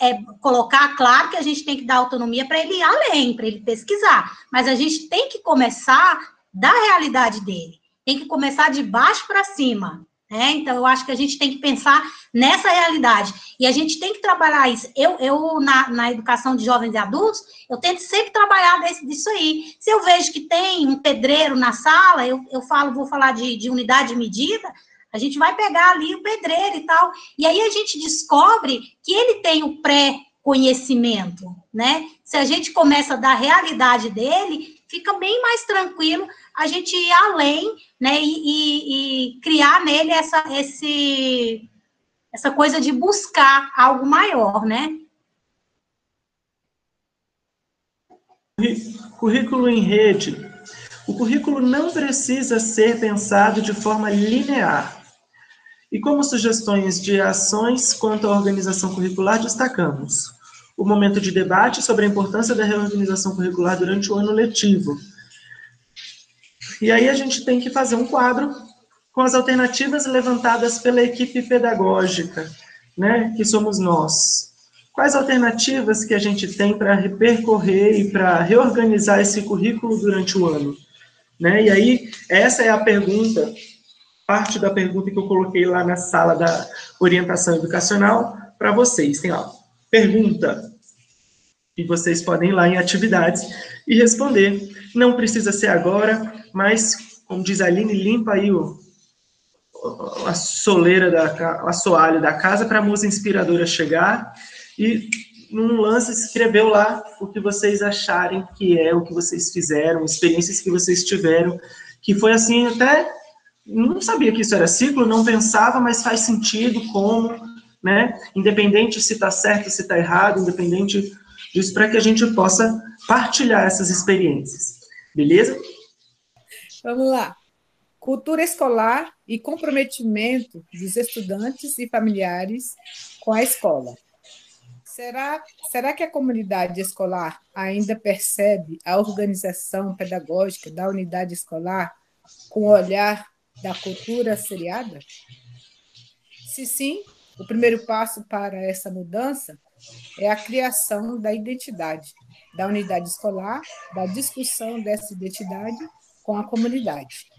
é, colocar, claro que a gente tem que dar autonomia para ele ir além, para ele pesquisar, mas a gente tem que começar da realidade dele, tem que começar de baixo para cima, Né? Então, eu acho que a gente tem que pensar nessa realidade. E a gente tem que trabalhar isso. Eu, eu na, na educação de jovens e adultos, eu tento sempre trabalhar desse, disso aí. Se eu vejo que tem um pedreiro na sala, eu, eu falo, vou falar de, de unidade de medida, a gente vai pegar ali o pedreiro e tal. E aí a gente descobre que ele tem o pré-conhecimento, né? Se a gente começa da realidade dele, fica bem mais tranquilo a gente ir além, né, e, e, e criar nele essa, esse, essa coisa de buscar algo maior, né? Currículo em rede. O currículo não precisa ser pensado de forma linear. E como sugestões de ações quanto à organização curricular, destacamos o momento de debate sobre a importância da reorganização curricular durante o ano letivo, e aí a gente tem que fazer um quadro com as alternativas levantadas pela equipe pedagógica, né, que somos nós. Quais alternativas que a gente tem para repercorrer e para reorganizar esse currículo durante o ano? Né? E aí, essa é a pergunta, parte da pergunta que eu coloquei lá na sala da orientação educacional para vocês. Tem lá, pergunta, e vocês podem ir lá em atividades e responder. Não precisa ser agora, mas, como diz a Aline, limpa aí o, a soleira, da, o assoalho da casa para a musa inspiradora chegar e, num lance, escreveu lá o que vocês acharem que é, o que vocês fizeram, experiências que vocês tiveram, que foi assim, até não sabia que isso era ciclo, não pensava, mas faz sentido como, né? Independente se está certo, se está errado, independente disso, para que a gente possa partilhar essas experiências. Beleza? Vamos lá. Cultura escolar e comprometimento dos estudantes e familiares com a escola. Será, será que a comunidade escolar ainda percebe a organização pedagógica da unidade escolar com o olhar da cultura seriada? Se sim, o primeiro passo para essa mudança é a criação da identidade da unidade escolar, da discussão dessa identidade com a comunidade.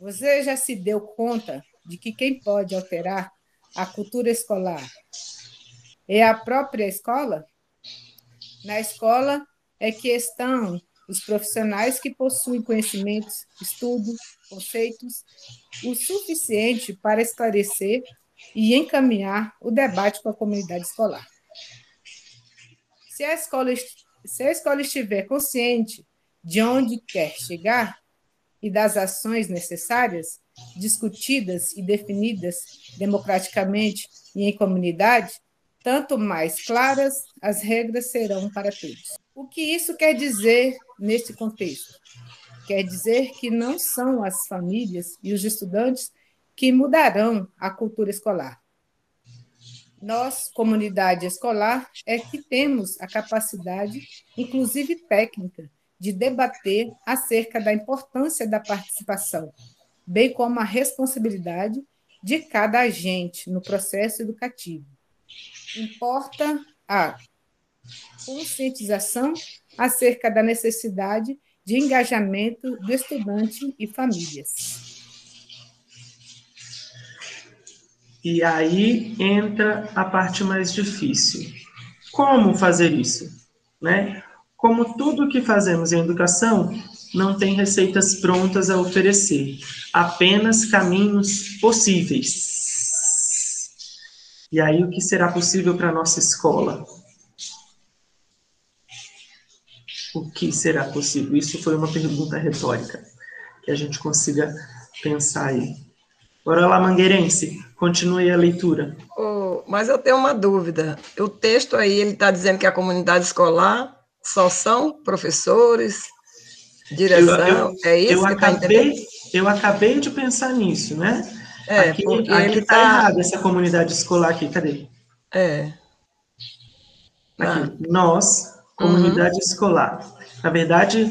Você já se deu conta de que quem pode alterar a cultura escolar é a própria escola? Na escola é que estão os profissionais que possuem conhecimentos, estudo, conceitos o suficiente para esclarecer e encaminhar o debate com a comunidade escolar. Se a escola, se a escola estiver consciente de onde quer chegar e das ações necessárias, discutidas e definidas democraticamente e em comunidade, tanto mais claras as regras serão para todos. O que isso quer dizer neste contexto? Quer dizer que não são as famílias e os estudantes que mudarão a cultura escolar. Nós, comunidade escolar, é que temos a capacidade, inclusive técnica, de debater acerca da importância da participação, bem como a responsabilidade de cada agente no processo educativo. Importa a conscientização acerca da necessidade de engajamento do estudante e famílias. E aí entra a parte mais difícil. Como fazer isso? Né? Como tudo que fazemos em educação, não tem receitas prontas a oferecer, apenas caminhos possíveis. E aí, o que será possível para a nossa escola? O que será possível? Isso foi uma pergunta retórica, que a gente consiga pensar aí. Bora lá, Mangueirense, continue a leitura. Oh, mas eu tenho uma dúvida. O texto aí, ele está dizendo que a comunidade escolar só são professores, direção, eu, eu, é isso eu que tá acabei, tá Eu acabei de pensar nisso, né? É, aqui, está tá... errado essa comunidade escolar aqui, cadê? É. Aqui, ah. nós, comunidade uhum. escolar. Na verdade,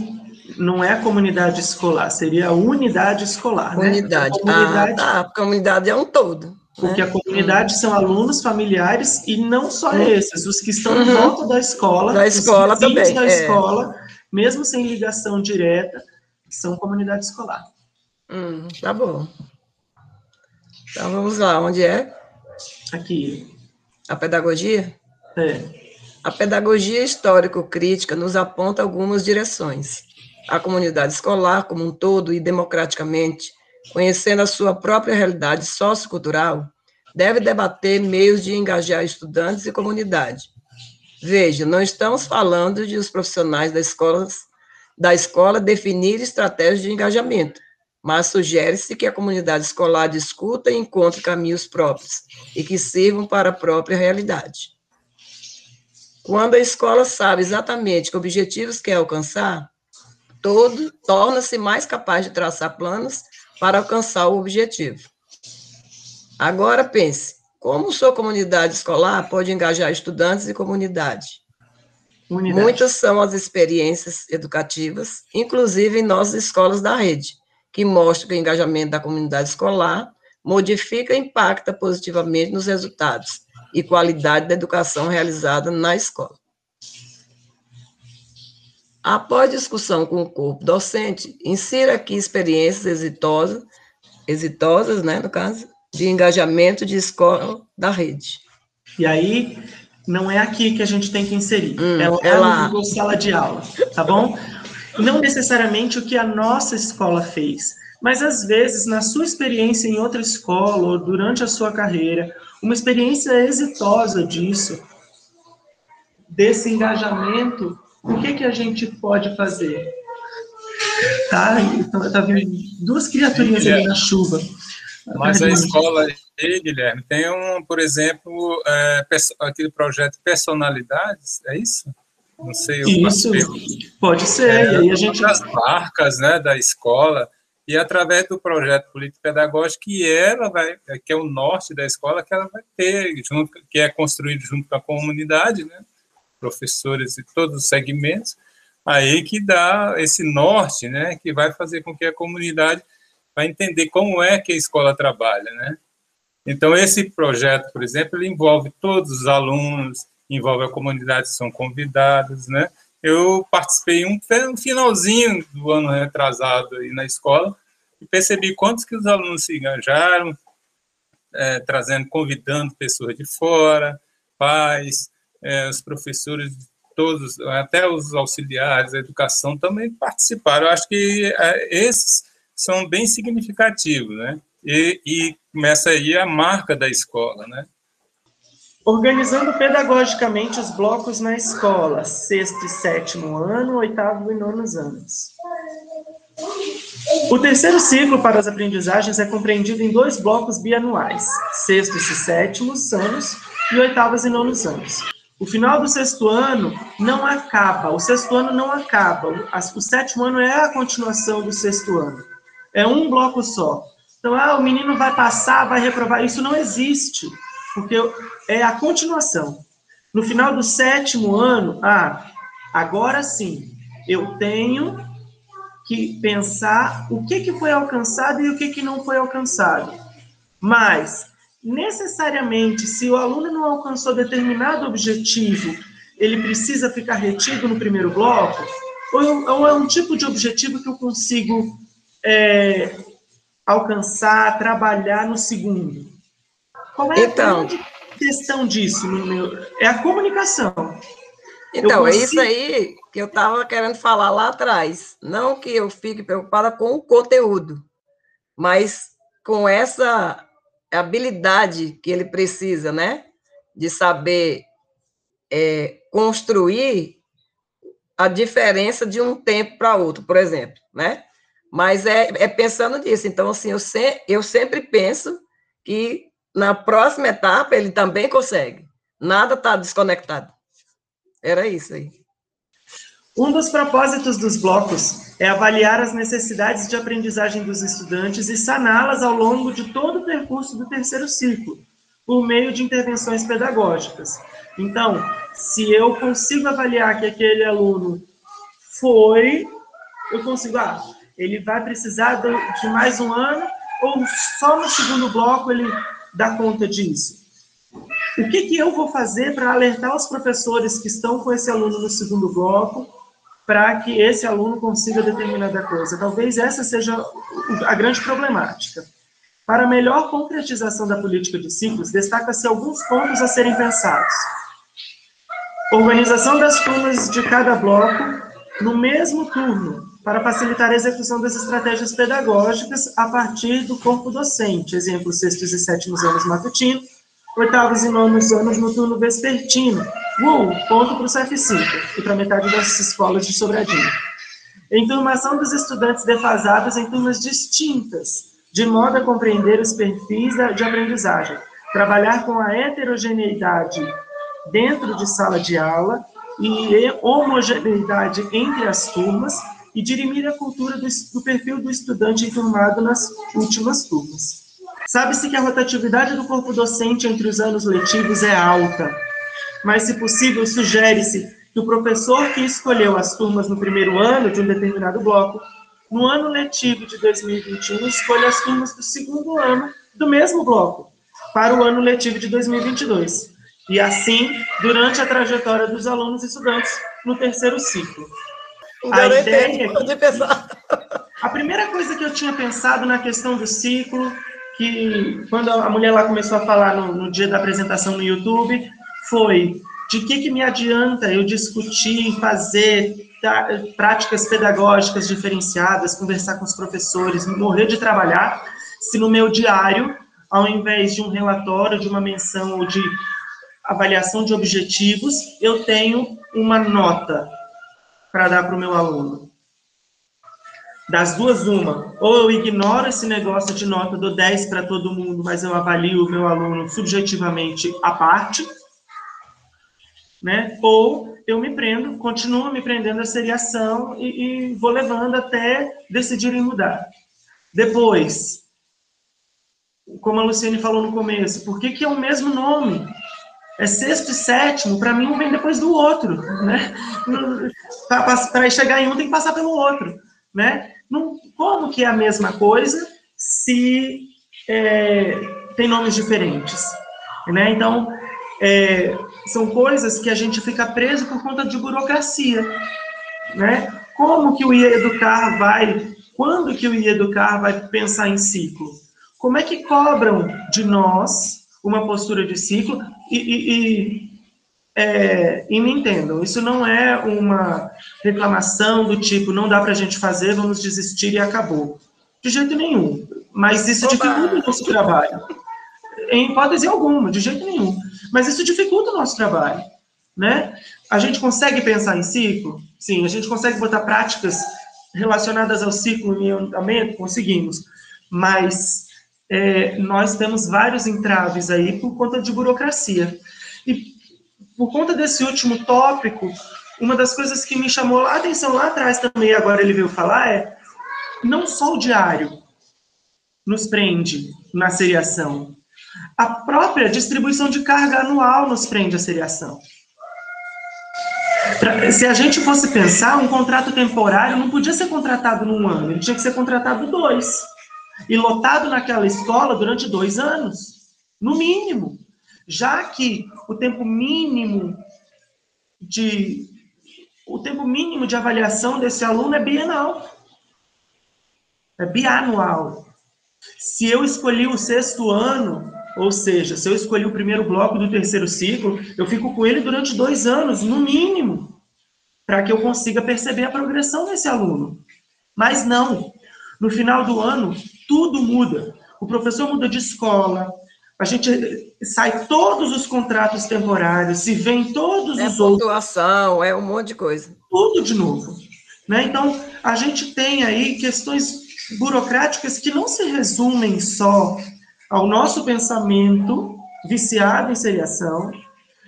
não é a comunidade escolar, seria a unidade escolar, né? Unidade. né? Comunidade, ah, tá, porque a comunidade é um todo. Porque né? a comunidade uhum. são alunos, familiares e não só uhum. esses, os que estão uhum. em volta da escola, da escola também, da é. escola, mesmo sem ligação direta, são comunidade escolar. Hum, tá bom. Então vamos lá, onde é? Aqui. A pedagogia? É. A pedagogia histórico-crítica nos aponta algumas direções. A comunidade escolar, como um todo e democraticamente, conhecendo a sua própria realidade sociocultural, deve debater meios de engajar estudantes e comunidade. Veja, não estamos falando de os profissionais da escola, da escola definir estratégias de engajamento, mas sugere-se que a comunidade escolar discuta e encontre caminhos próprios e que sirvam para a própria realidade. Quando a escola sabe exatamente que objetivos quer alcançar, todo torna-se mais capaz de traçar planos para alcançar o objetivo. Agora pense, como sua comunidade escolar pode engajar estudantes e comunidade? Unidade. Muitas são as experiências educativas, inclusive em nossas escolas da rede, que mostram que o engajamento da comunidade escolar modifica e impacta positivamente nos resultados e qualidade da educação realizada na escola. Após discussão com o corpo docente, insira aqui experiências exitosas, exitosas, né, no caso, de engajamento de escola da rede. E aí, não é aqui que a gente tem que inserir, hum, é lá, é lá. no sala de aula, tá bom? Não necessariamente o que a nossa escola fez, mas às vezes, na sua experiência em outra escola, ou durante a sua carreira, uma experiência exitosa disso, desse engajamento, o que, que a gente pode fazer? Tá, então, tá vendo duas criaturinhas ali na chuva. Mas a escola aí, Guilherme, tem um, por exemplo, é, aquele projeto Personalidades, é isso? Não sei. Isso, pode ser. É, e aí a gente... As marcas né, da escola, e através do projeto político pedagógico que ela vai, que é o norte da escola, que ela vai ter, junto, que é construído junto com a comunidade, né, professores e todos os segmentos, aí que dá esse norte, né, que vai fazer com que a comunidade vai entender como é que a escola trabalha, né? Então esse projeto, por exemplo, ele envolve todos os alunos, envolve a comunidade que são convidados, né? Eu participei um, um finalzinho do ano retrasado aí na escola e percebi quantos que os alunos se engajaram, é, trazendo, convidando pessoas de fora, pais, é, os professores, todos, até os auxiliares da educação também participaram. Eu acho que é, esses são bem significativos, né? E, e começa aí a marca da escola, né? Organizando pedagogicamente os blocos na escola, sexto e sétimo ano, oitavo e nonos anos. O terceiro ciclo para as aprendizagens é compreendido em dois blocos bianuais, sextos e sétimos anos e oitavos e nonos anos. O final do sexto ano não acaba, o sexto ano não acaba, o sétimo ano é a continuação do sexto ano. É um bloco só. Então, ah, o menino vai passar, vai reprovar. Isso não existe, porque é a continuação. No final do sétimo ano, ah, agora sim, eu tenho que pensar o que, que foi alcançado e o que, que não foi alcançado. Mas necessariamente, se o aluno não alcançou determinado objetivo, ele precisa ficar retido no primeiro bloco? Ou, é um tipo de objetivo que eu consigo é, alcançar, trabalhar no segundo? Qual é então, a questão disso? Meu, é a comunicação. Então, consigo... é isso aí que eu estava querendo falar lá atrás. Não que eu fique preocupada com o conteúdo, mas com essa habilidade que ele precisa, né? De saber é, construir a diferença de um tempo para outro, por exemplo, né? Mas é, é pensando nisso. Então, assim, eu, se, eu sempre penso que na próxima etapa ele também consegue. Nada está desconectado. Era isso aí. Um dos propósitos dos blocos é avaliar as necessidades de aprendizagem dos estudantes e saná-las ao longo de todo o percurso do terceiro ciclo, por meio de intervenções pedagógicas. Então, se eu consigo avaliar que aquele aluno foi, eu consigo, ah, ele vai precisar de mais um ano ou só no segundo bloco ele dá conta disso? O que, que eu vou fazer para alertar os professores que estão com esse aluno no segundo bloco para que esse aluno consiga determinada coisa. Talvez essa seja a grande problemática. Para melhor concretização da política de ciclos, destaca-se alguns pontos a serem pensados. Organização das turmas de cada bloco no mesmo turno, para facilitar a execução das estratégias pedagógicas a partir do corpo docente, exemplo, sextos e sétimos anos matutino, oitavos e nonos anos no turno vespertino. Uh, ponto para o CF5 e para metade das escolas de Sobradinho. Enturmação dos estudantes defasados em turmas distintas, de modo a compreender os perfis de aprendizagem. Trabalhar com a heterogeneidade dentro de sala de aula e homogeneidade entre as turmas e dirimir a cultura do, do perfil do estudante enturmado nas últimas turmas. Sabe-se que a rotatividade do corpo docente entre os anos letivos é alta, mas, se possível, sugere-se que o professor que escolheu as turmas no primeiro ano de um determinado bloco, no ano letivo de 2021, escolha as turmas do segundo ano do mesmo bloco, para o ano letivo de 2022. E assim, durante a trajetória dos alunos e estudantes no terceiro ciclo. A ideia é pensar. <laughs> A primeira coisa que eu tinha pensado na questão do ciclo, que quando a mulher lá começou a falar no, no dia da apresentação no YouTube, foi de que, que me adianta eu discutir, fazer práticas pedagógicas diferenciadas, conversar com os professores, morrer de trabalhar, se no meu diário, ao invés de um relatório, de uma menção ou de avaliação de objetivos, eu tenho uma nota para dar para o meu aluno. Das duas, uma. Ou eu ignoro esse negócio de nota, dou 10 para todo mundo, mas eu avalio o meu aluno subjetivamente à parte, né? Ou eu me prendo, continuo me prendendo à seriação e, e vou levando até decidirem mudar. Depois, como a Luciane falou no começo, por que, que é o mesmo nome? É sexto e sétimo, para mim um vem depois do outro, né? Para chegar em um tem que passar pelo outro, né? Não, como que é a mesma coisa se é, tem nomes diferentes, né? Então, é, são coisas que a gente fica preso por conta de burocracia, né? Como que o IA Educar vai, quando que o IA Educar vai pensar em ciclo? Como é que cobram de nós uma postura de ciclo e, e, e, é, e me entendam, isso não é uma reclamação do tipo, não dá para a gente fazer, vamos desistir e acabou. De jeito nenhum. Mas isso dificulta o nosso trabalho. Em hipótese alguma, de jeito nenhum. Mas isso dificulta o nosso trabalho, né? A gente consegue pensar em ciclo? Sim. A gente consegue botar práticas relacionadas ao ciclo em andamento? Conseguimos. Mas é, nós temos vários entraves aí por conta de burocracia. E por conta desse último tópico, uma das coisas que me chamou a atenção lá atrás também, agora ele veio falar, é não só o diário nos prende na seriação, a própria distribuição de carga anual nos prende a seriação. Se a gente fosse pensar, um contrato temporário não podia ser contratado num ano, ele tinha que ser contratado dois. E lotado naquela escola durante dois anos, no mínimo. Já que o tempo mínimo de o tempo mínimo de avaliação desse aluno é bienal. É bianual. Se eu escolhi o sexto ano, ou seja, se eu escolhi o primeiro bloco do terceiro ciclo, eu fico com ele durante dois anos, no mínimo, para que eu consiga perceber a progressão desse aluno. Mas não. No final do ano, tudo muda. O professor muda de escola, a gente sai todos os contratos temporários, e vem todos é os outros. É pontuação, é um monte de coisa. Tudo de novo. Né? Então, a gente tem aí questões burocráticas que não se resumem só ao nosso pensamento viciado em seriação,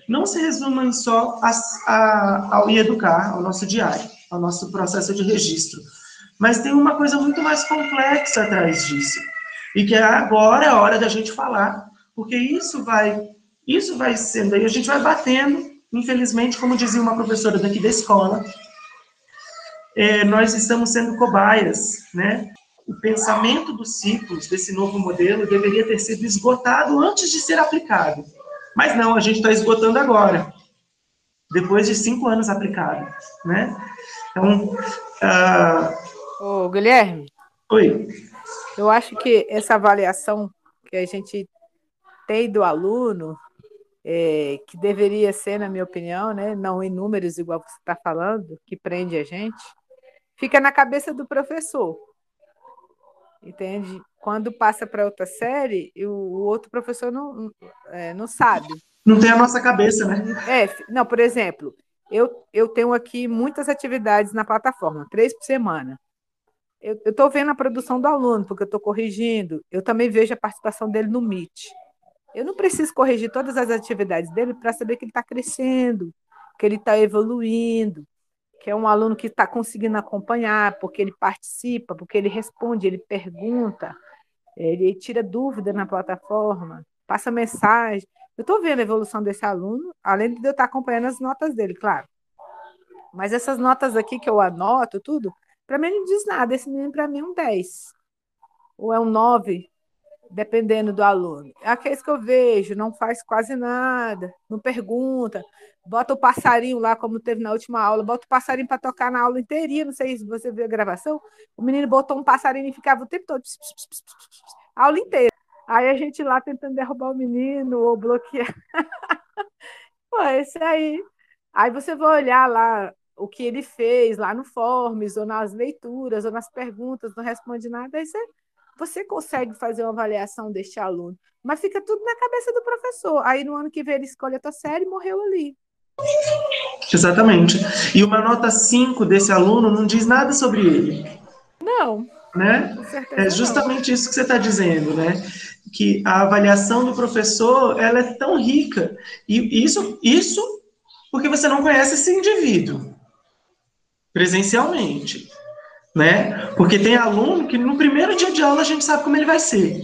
não se resumem só a, a, ao educar, ao nosso diário, ao nosso processo de registro, mas tem uma coisa muito mais complexa atrás disso, e que é agora é a hora da gente falar, porque isso vai, isso vai sendo aí, a gente vai batendo, infelizmente, como dizia uma professora daqui da escola, é, nós estamos sendo cobaias, né? O pensamento dos ciclos desse novo modelo deveria ter sido esgotado antes de ser aplicado. Mas não, a gente está esgotando agora, depois de cinco anos aplicado, né? Então, uh... Ô, Guilherme. Oi. Eu acho que essa avaliação que a gente tem do aluno, é, que deveria ser, na minha opinião, né, não em números, igual você está falando, que prende a gente, fica na cabeça do professor. Entende? Quando passa para outra série, o, o, outro professor não, é, não sabe. Não tem a nossa cabeça, né? É, não, por exemplo, eu, eu tenho aqui muitas atividades na plataforma, três por semana. Eu estou vendo a produção do aluno, porque eu estou corrigindo. Eu também vejo a participação dele no Meet. Eu não preciso corrigir todas as atividades dele para saber que ele está crescendo, que ele está evoluindo, que é um aluno que está conseguindo acompanhar, porque ele participa, porque ele responde, ele pergunta, ele tira dúvida na plataforma, passa mensagem. Eu estou vendo a evolução desse aluno, além de eu estar acompanhando as notas dele, claro. Mas essas notas aqui que eu anoto, tudo, para mim não diz nada. Esse menino, para mim, é um 10. Ou é um 9, dependendo do aluno. É aqueles que eu vejo, não faz quase nada, não pergunta, bota o passarinho lá, como teve na última aula, bota o passarinho para tocar na aula inteirinha, não sei se você viu a gravação, o menino botou um passarinho e ficava o tempo todo, pss, pss, pss, a aula inteira. Aí a gente lá tentando derrubar o menino ou bloquear. <laughs> Pô, esse aí. Aí você vai olhar lá o que ele fez lá no Forms, ou nas leituras, ou nas perguntas, não responde nada, aí você, você consegue fazer uma avaliação deste aluno. Mas fica tudo na cabeça do professor. Aí no ano que vem ele escolhe a tua série e morreu ali. Exatamente. E uma nota 5 desse aluno não diz nada sobre ele. Não. Né? É justamente não. isso que você está dizendo, né? Que a avaliação do professor ela é tão rica. E isso, isso porque você não conhece esse indivíduo presencialmente, né? Porque tem aluno que no primeiro dia de aula a gente sabe como ele vai ser,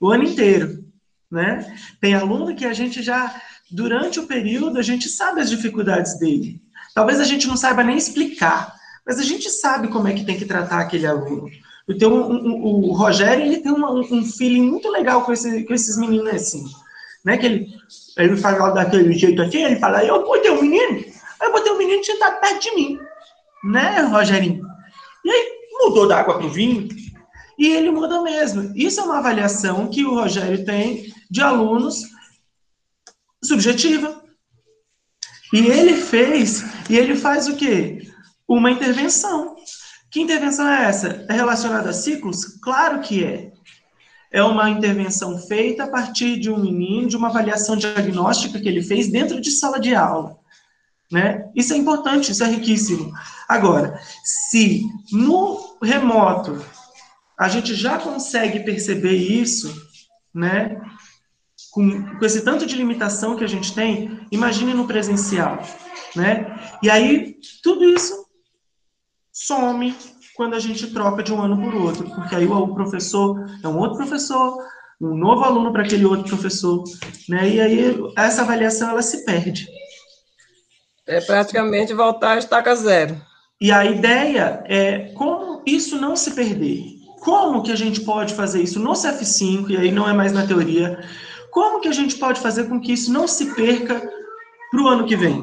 o ano inteiro, né? Tem aluno que a gente já durante o período a gente sabe as dificuldades dele. Talvez a gente não saiba nem explicar, mas a gente sabe como é que tem que tratar aquele aluno. Então, um, um, o Rogério ele tem uma, um feeling muito legal com, esse, com esses meninos assim, né? Que ele ele fala daquele jeito assim, ele fala, eu botei um menino, eu botei um menino sentado perto de mim, né, Rogerinho? E aí mudou da água para o vinho e ele muda mesmo. Isso é uma avaliação que o Rogério tem de alunos subjetiva. E ele fez, e ele faz o quê? Uma intervenção. Que intervenção é essa? É relacionada a ciclos? Claro que é. É uma intervenção feita a partir de um menino, de uma avaliação diagnóstica que ele fez dentro de sala de aula. Né? Isso é importante, isso é riquíssimo. Agora, se no remoto a gente já consegue perceber isso, né? Com, com esse tanto de limitação que a gente tem, imagine no presencial, né? E aí tudo isso some quando a gente troca de um ano por outro, porque aí o professor é um outro professor, um novo aluno para aquele outro professor, né? E aí essa avaliação ela se perde. É praticamente voltar a estaca zero. E a ideia é como isso não se perder. Como que a gente pode fazer isso no CF5, e aí não é mais na teoria, como que a gente pode fazer com que isso não se perca para o ano que vem?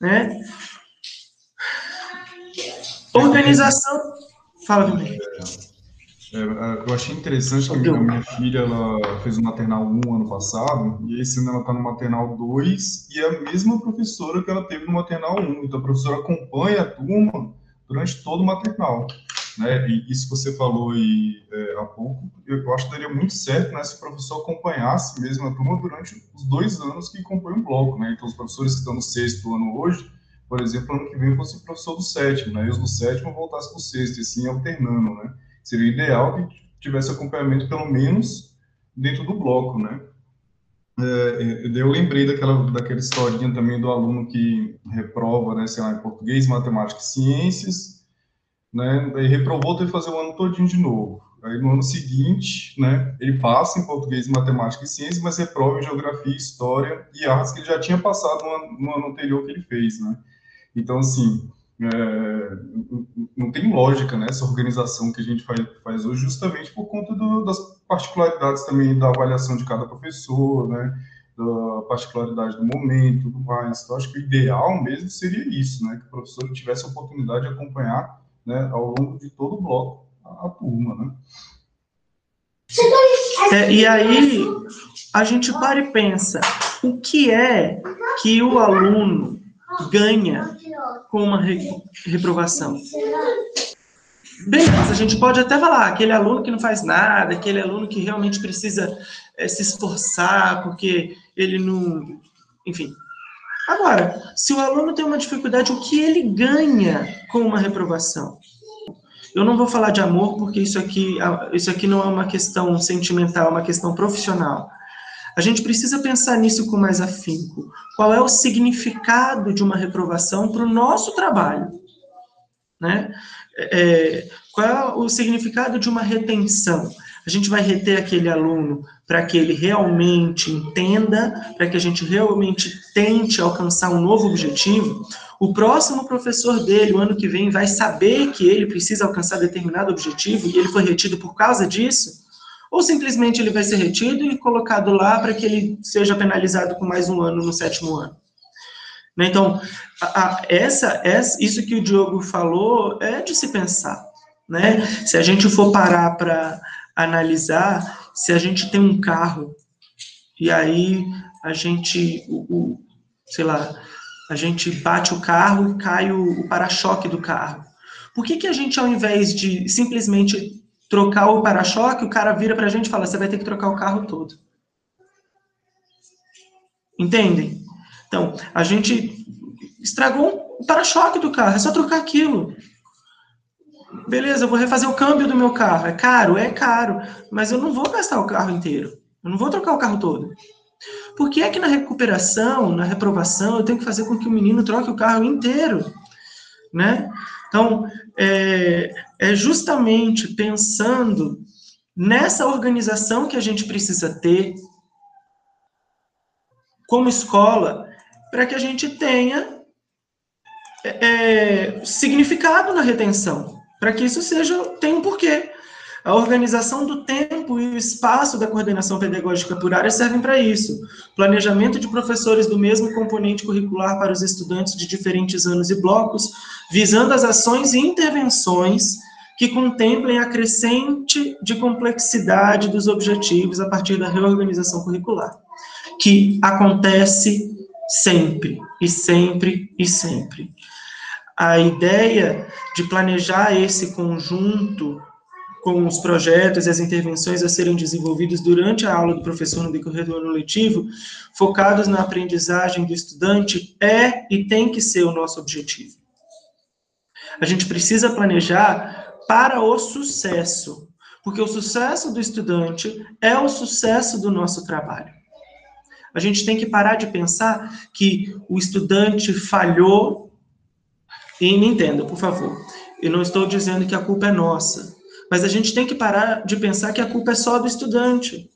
Né? Organização. Fala, Domingo. É, é, eu achei interessante que a minha filha ela fez o maternal 1 ano passado, e esse ano ela está no maternal 2, e é a mesma professora que ela teve no maternal 1. Então a professora acompanha a turma durante todo o maternal. Né? E isso que você falou aí, é, há pouco, eu acho que daria muito certo né, se o professor acompanhasse mesmo a turma durante os dois anos que compõem o bloco. Né? Então os professores que estão no sexto ano hoje, por exemplo, ano que vem fosse professor do sétimo, né? e os do sétimo voltassem para o sexto, e assim alternando. Né? Seria ideal que tivesse acompanhamento pelo menos dentro do bloco, né? É, eu lembrei daquela, daquela historinha também do aluno que reprova, né, sei lá, em português, matemática e ciências, né, e reprovou, teve que fazer o ano todinho de novo. Aí no ano seguinte, né, ele passa em português, matemática e ciências, mas reprova em geografia, história e artes que ele já tinha passado no ano, no ano anterior que ele fez, né. Então, assim, é, não tem lógica né, essa organização que a gente faz, faz hoje, justamente por conta do, das particularidades também da avaliação de cada professor, né, da particularidade do momento, tudo mais. Então, acho que o ideal mesmo seria isso, né, que o professor tivesse a oportunidade de acompanhar né, ao longo de todo o bloco a, a turma, né? É, e aí a gente para e pensa, o que é que o aluno ganha com uma re reprovação? Beleza, a gente pode até falar, aquele aluno que não faz nada, aquele aluno que realmente precisa é, se esforçar, porque ele não. Enfim. Agora, se o aluno tem uma dificuldade, o que ele ganha com uma reprovação? Eu não vou falar de amor, porque isso aqui, isso aqui não é uma questão sentimental, é uma questão profissional. A gente precisa pensar nisso com mais afinco. Qual é o significado de uma reprovação para o nosso trabalho? Né? É, qual é o significado de uma retenção? A gente vai reter aquele aluno para que ele realmente entenda, para que a gente realmente tente alcançar um novo objetivo? O próximo professor dele, o ano que vem, vai saber que ele precisa alcançar determinado objetivo e ele foi retido por causa disso? Ou simplesmente ele vai ser retido e colocado lá para que ele seja penalizado com mais um ano no sétimo ano? Né, então, a, a, essa, essa, isso que o Diogo falou é de se pensar. Né? Se a gente for parar para analisar, se a gente tem um carro e aí a gente, o, o sei lá, a gente bate o carro e cai o, o para-choque do carro. Por que, que a gente, ao invés de simplesmente trocar o para-choque, o cara vira para a gente e fala: você vai ter que trocar o carro todo? Entendem? Então, a gente estragou o para-choque do carro, é só trocar aquilo. Beleza, eu vou refazer o câmbio do meu carro. É caro? É caro. Mas eu não vou gastar o carro inteiro. Eu não vou trocar o carro todo. Por que é que na recuperação, na reprovação, eu tenho que fazer com que o menino troque o carro inteiro? Né? Então, é, é justamente pensando nessa organização que a gente precisa ter como escola para que a gente tenha é, significado na retenção, para que isso seja tenha um porquê. A organização do tempo e o espaço da coordenação pedagógica por área servem para isso. Planejamento de professores do mesmo componente curricular para os estudantes de diferentes anos e blocos, visando as ações e intervenções que contemplem a crescente de complexidade dos objetivos a partir da reorganização curricular, que acontece sempre, e sempre, e sempre. A ideia de planejar esse conjunto com os projetos e as intervenções a serem desenvolvidos durante a aula do professor no decorrer do ano letivo, focados na aprendizagem do estudante, é e tem que ser o nosso objetivo. A gente precisa planejar para o sucesso, porque o sucesso do estudante é o sucesso do nosso trabalho. A gente tem que parar de pensar que o estudante falhou, e me entenda, por favor, eu não estou dizendo que a culpa é nossa, mas a gente tem que parar de pensar que a culpa é só do estudante.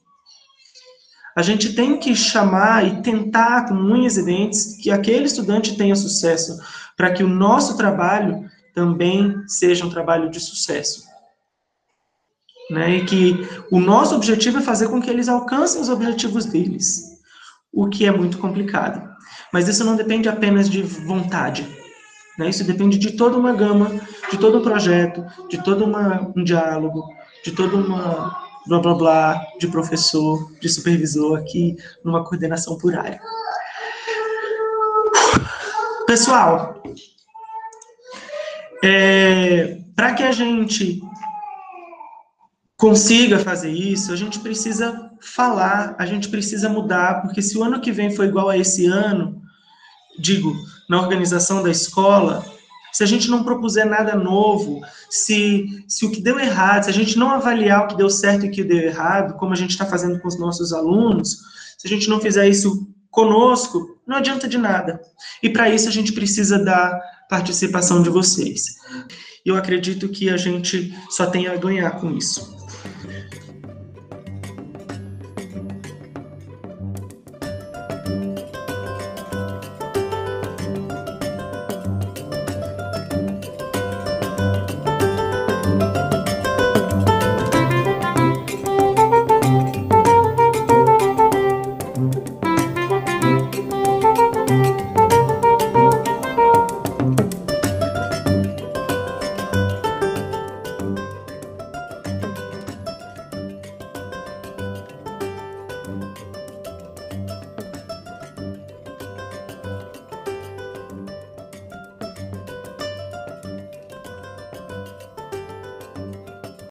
A gente tem que chamar e tentar com unhas e dentes que aquele estudante tenha sucesso, para que o nosso trabalho também seja um trabalho de sucesso. Né? E que o nosso objetivo é fazer com que eles alcancem os objetivos deles, o que é muito complicado. Mas isso não depende apenas de vontade. Né? Isso depende de toda uma gama, de todo um projeto, de todo uma, um diálogo, de toda uma blá blá blá de professor, de supervisor aqui numa coordenação por área. Pessoal, é, para que a gente consiga fazer isso, a gente precisa falar, a gente precisa mudar, porque se o ano que vem for igual a esse ano, digo, na organização da escola, se a gente não propuser nada novo, se, se o que deu errado, se a gente não avaliar o que deu certo e o que deu errado, como a gente está fazendo com os nossos alunos, se a gente não fizer isso conosco, não adianta de nada. E para isso a gente precisa da participação de vocês. Eu acredito que a gente só tem a ganhar com isso.